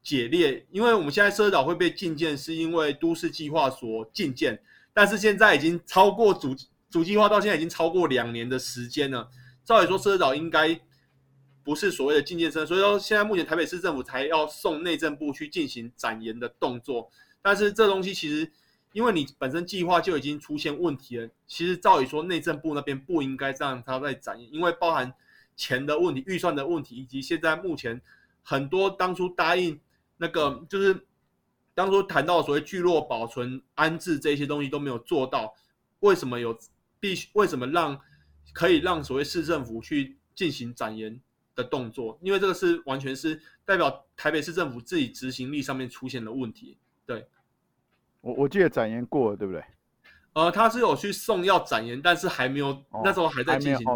Speaker 4: 解裂，因为我们现在社岛会被禁建，是因为都市计划所禁建。但是现在已经超过主主计划到现在已经超过两年的时间了。照理说，社岛应该不是所谓的禁建生，所以说现在目前台北市政府才要送内政部去进行展延的动作。但是这东西其实，因为你本身计划就已经出现问题了，其实照理说内政部那边不应该让他再展延，因为包含。钱的问题、预算的问题，以及现在目前很多当初答应那个，就是当初谈到所谓聚落保存、安置这些东西都没有做到，为什么有必须？为什么让可以让所谓市政府去进行展延的动作？因为这个是完全是代表台北市政府自己执行力上面出现的问题。对，
Speaker 3: 我我记得展延过了，对不对？
Speaker 4: 呃，他是有去送要展延，但是还没有，哦、那时候还在进行。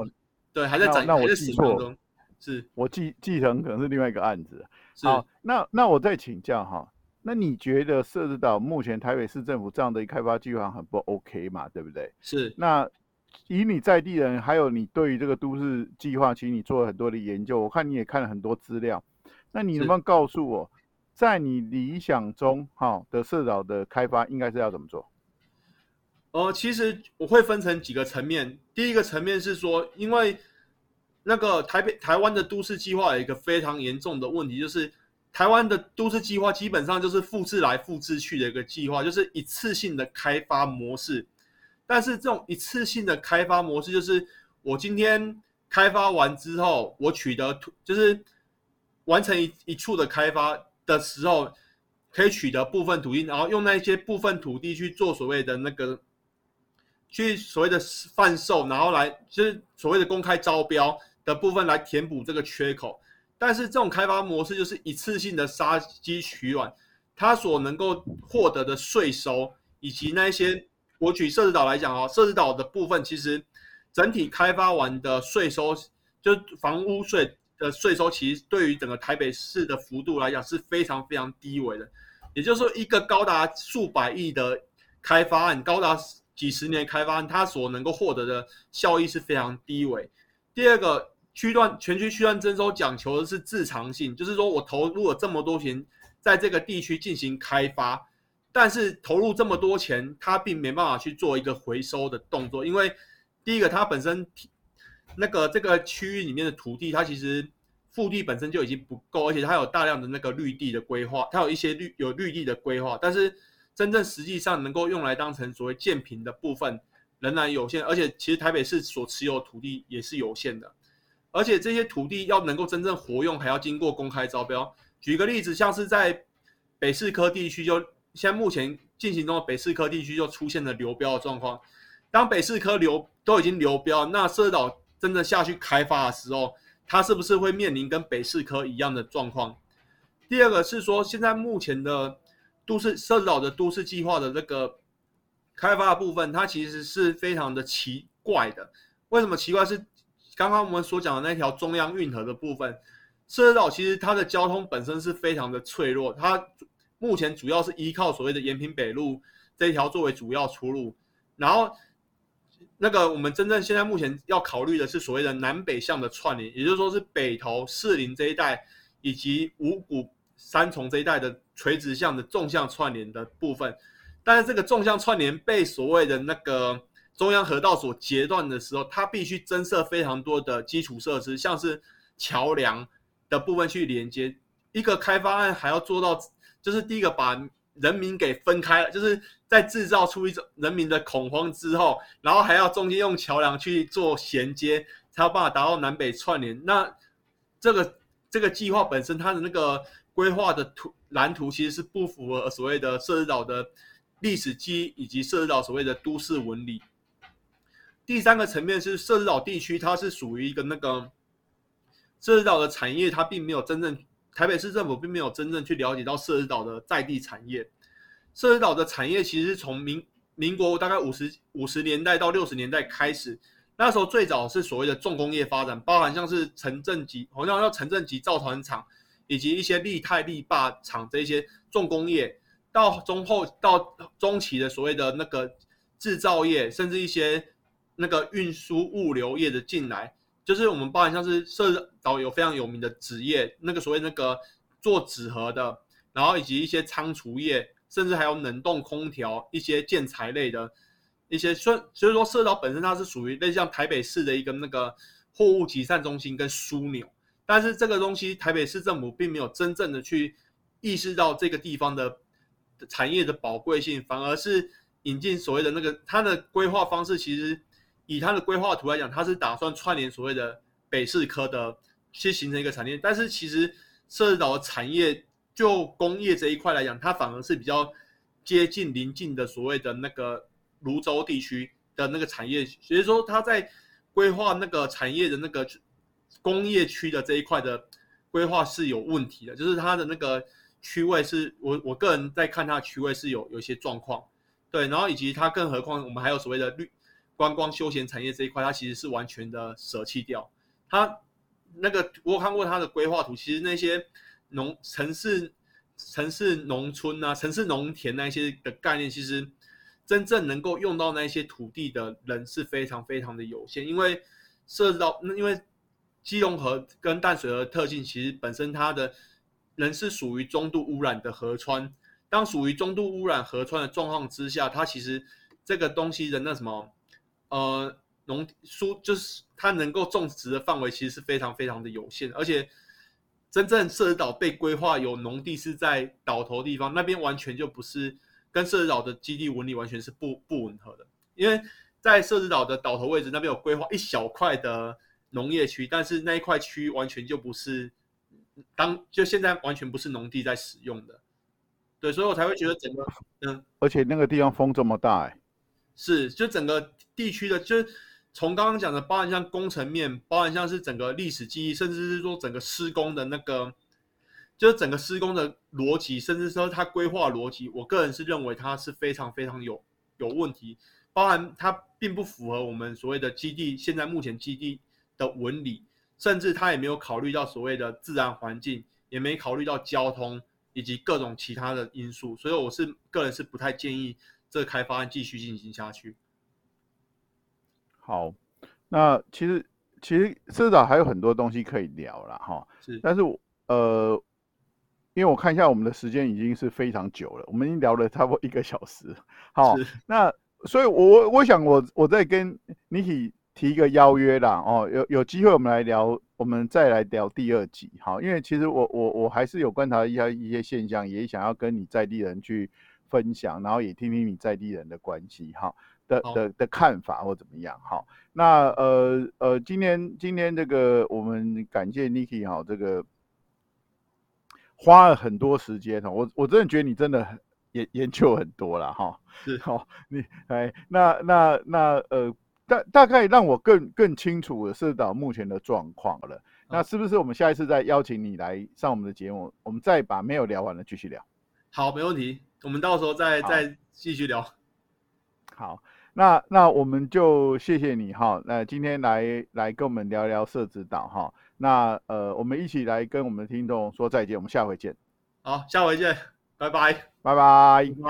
Speaker 4: 对，还在展，
Speaker 3: 那我记错，
Speaker 4: 是
Speaker 3: 我继继承可能是另外一个案子。好，那那我再请教哈，那你觉得设置岛目前台北市政府这样的一个开发计划很不 OK 嘛？对不对？
Speaker 4: 是。
Speaker 3: 那以你在地人，还有你对于这个都市计划，其实你做了很多的研究，我看你也看了很多资料。那你能不能告诉我，在你理想中哈的社岛的开发应该是要怎么做？
Speaker 4: 呃，其实我会分成几个层面。第一个层面是说，因为那个台北、台湾的都市计划有一个非常严重的问题，就是台湾的都市计划基本上就是复制来复制去的一个计划，就是一次性的开发模式。但是这种一次性的开发模式，就是我今天开发完之后，我取得土，就是完成一一处的开发的时候，可以取得部分土地，然后用那些部分土地去做所谓的那个。去所谓的贩售，然后来就是所谓的公开招标的部分来填补这个缺口，但是这种开发模式就是一次性的杀鸡取卵，它所能够获得的税收以及那些，我举社子岛来讲啊，社子岛的部分其实整体开发完的税收，就房屋税的税收，其实对于整个台北市的幅度来讲是非常非常低微的，也就是说一个高达数百亿的开发案，高达。几十年开发，它所能够获得的效益是非常低微。第二个区段全区区段征收讲求的是自偿性，就是说我投入了这么多钱在这个地区进行开发，但是投入这么多钱，它并没办法去做一个回收的动作，因为第一个它本身那个这个区域里面的土地，它其实腹地本身就已经不够，而且它有大量的那个绿地的规划，它有一些绿有绿地的规划，但是真正实际上能够用来当成所谓建坪的部分仍然有限，而且其实台北市所持有土地也是有限的，而且这些土地要能够真正活用，还要经过公开招标。举个例子，像是在北市科地区，就现在目前进行中的北市科地区就出现了流标的状况。当北市科流都已经流标，那社岛真的下去开发的时候，它是不是会面临跟北市科一样的状况？第二个是说，现在目前的都市社子岛的都市计划的这个开发的部分，它其实是非常的奇怪的。为什么奇怪？是刚刚我们所讲的那条中央运河的部分。社子岛其实它的交通本身是非常的脆弱，它目前主要是依靠所谓的延平北路这一条作为主要出路，然后那个我们真正现在目前要考虑的是所谓的南北向的串联，也就是说是北投士林这一带以及五股三重这一带的垂直向的纵向串联的部分，但是这个纵向串联被所谓的那个中央河道所截断的时候，它必须增设非常多的基础设施，像是桥梁。的部分去连接一个开发案，还要做到，就是第一个把人民给分开了，就是在制造出一种人民的恐慌之后，然后还要中间用桥梁去做衔接，才有办法达到南北串联。那这个这个计划本身，它的那个规划的图蓝图其实是不符合所谓的社子岛的历史记忆以及社子岛所谓的都市纹理。第三个层面是社子岛地区，它是属于一个那个。社子岛的产业，它并没有真正，台北市政府并没有真正去了解到社子岛的在地产业。社子岛的产业其实是从民民国大概五十五十年代到六十年代开始，那时候最早是所谓的重工业发展，包含像是城镇级，好像叫城镇级造船厂，以及一些立泰立霸厂这些重工业，到中后到中期的所谓的那个制造业，甚至一些那个运输物流业的进来。就是我们包含像是社子岛有非常有名的纸业，那个所谓那个做纸盒的，然后以及一些仓储业，甚至还有冷冻空调、一些建材类的一些，所所以说社岛本身它是属于类似像台北市的一个那个货物集散中心跟枢纽，但是这个东西台北市政府并没有真正的去意识到这个地方的产业的宝贵性，反而是引进所谓的那个它的规划方式其实。以它的规划图来讲，它是打算串联所谓的北市科的，去形成一个产业。但是其实社子岛的产业就工业这一块来讲，它反而是比较接近邻近的所谓的那个泸州地区的那个产业。所以说，它在规划那个产业的那个工业区的这一块的规划是有问题的，就是它的那个区位是我我个人在看它的区位是有有一些状况。对，然后以及它更何况我们还有所谓的绿。观光休闲产业这一块，它其实是完全的舍弃掉。它那个我看过它的规划图，其实那些农城市、城市农村啊、城市农田那些的概念，其实真正能够用到那些土地的人是非常非常的有限。因为涉及到那，因为基隆河跟淡水河特性，其实本身它的人是属于中度污染的河川。当属于中度污染河川的状况之下，它其实这个东西的那什么。呃，农书就是它能够种植的范围其实是非常非常的有限，而且真正社子岛被规划有农地是在岛头地方，那边完全就不是跟社子岛的基地纹理完全是不不吻合的，因为在社子岛的岛头位置那边有规划一小块的农业区，但是那一块区完全就不是当就现在完全不是农地在使用的，对，所以我才会觉得整个嗯，
Speaker 3: 而且那个地方风这么大，哎。
Speaker 4: 是，就整个地区的，就是从刚刚讲的，包含像工程面，包含像是整个历史记忆，甚至是说整个施工的那个，就是整个施工的逻辑，甚至说它规划逻辑，我个人是认为它是非常非常有有问题，包含它并不符合我们所谓的基地现在目前基地的纹理，甚至他也没有考虑到所谓的自然环境，也没考虑到交通以及各种其他的因素，所以我是个人是不太建议。这个开发案继续进行下去。
Speaker 3: 好，那其实其实社长还有很多东西可以聊了哈。是，但是呃，因为我看一下我们的时间已经是非常久了，我们已经聊了差不多一个小时。好，那所以我我想我我在跟 Niki 提一个邀约啦哦，有有机会我们来聊我们再来聊第二集，好，因为其实我我我还是有观察一下一些现象，也想要跟你在地人去分享，然后也听听你在地人的关系，哈的的的看法或怎么样，好，那呃呃，今天今天这个我们感谢 Niki 哈，这个花了很多时间哈，我我真的觉得你真的很研研究很多了哈，
Speaker 4: 是，
Speaker 3: 好，你哎，那那那呃。大大概让我更更清楚了社子岛目前的状况了。那是不是我们下一次再邀请你来上我们的节目，我们再把没有聊完的继续聊？
Speaker 4: 好，没问题。我们到时候再再继续聊。
Speaker 3: 好，那那我们就谢谢你哈。那今天来来跟我们聊聊社子岛哈。那呃，我们一起来跟我们的听众说再见。我们下回见。
Speaker 4: 好，下回见，拜拜，
Speaker 3: 拜拜。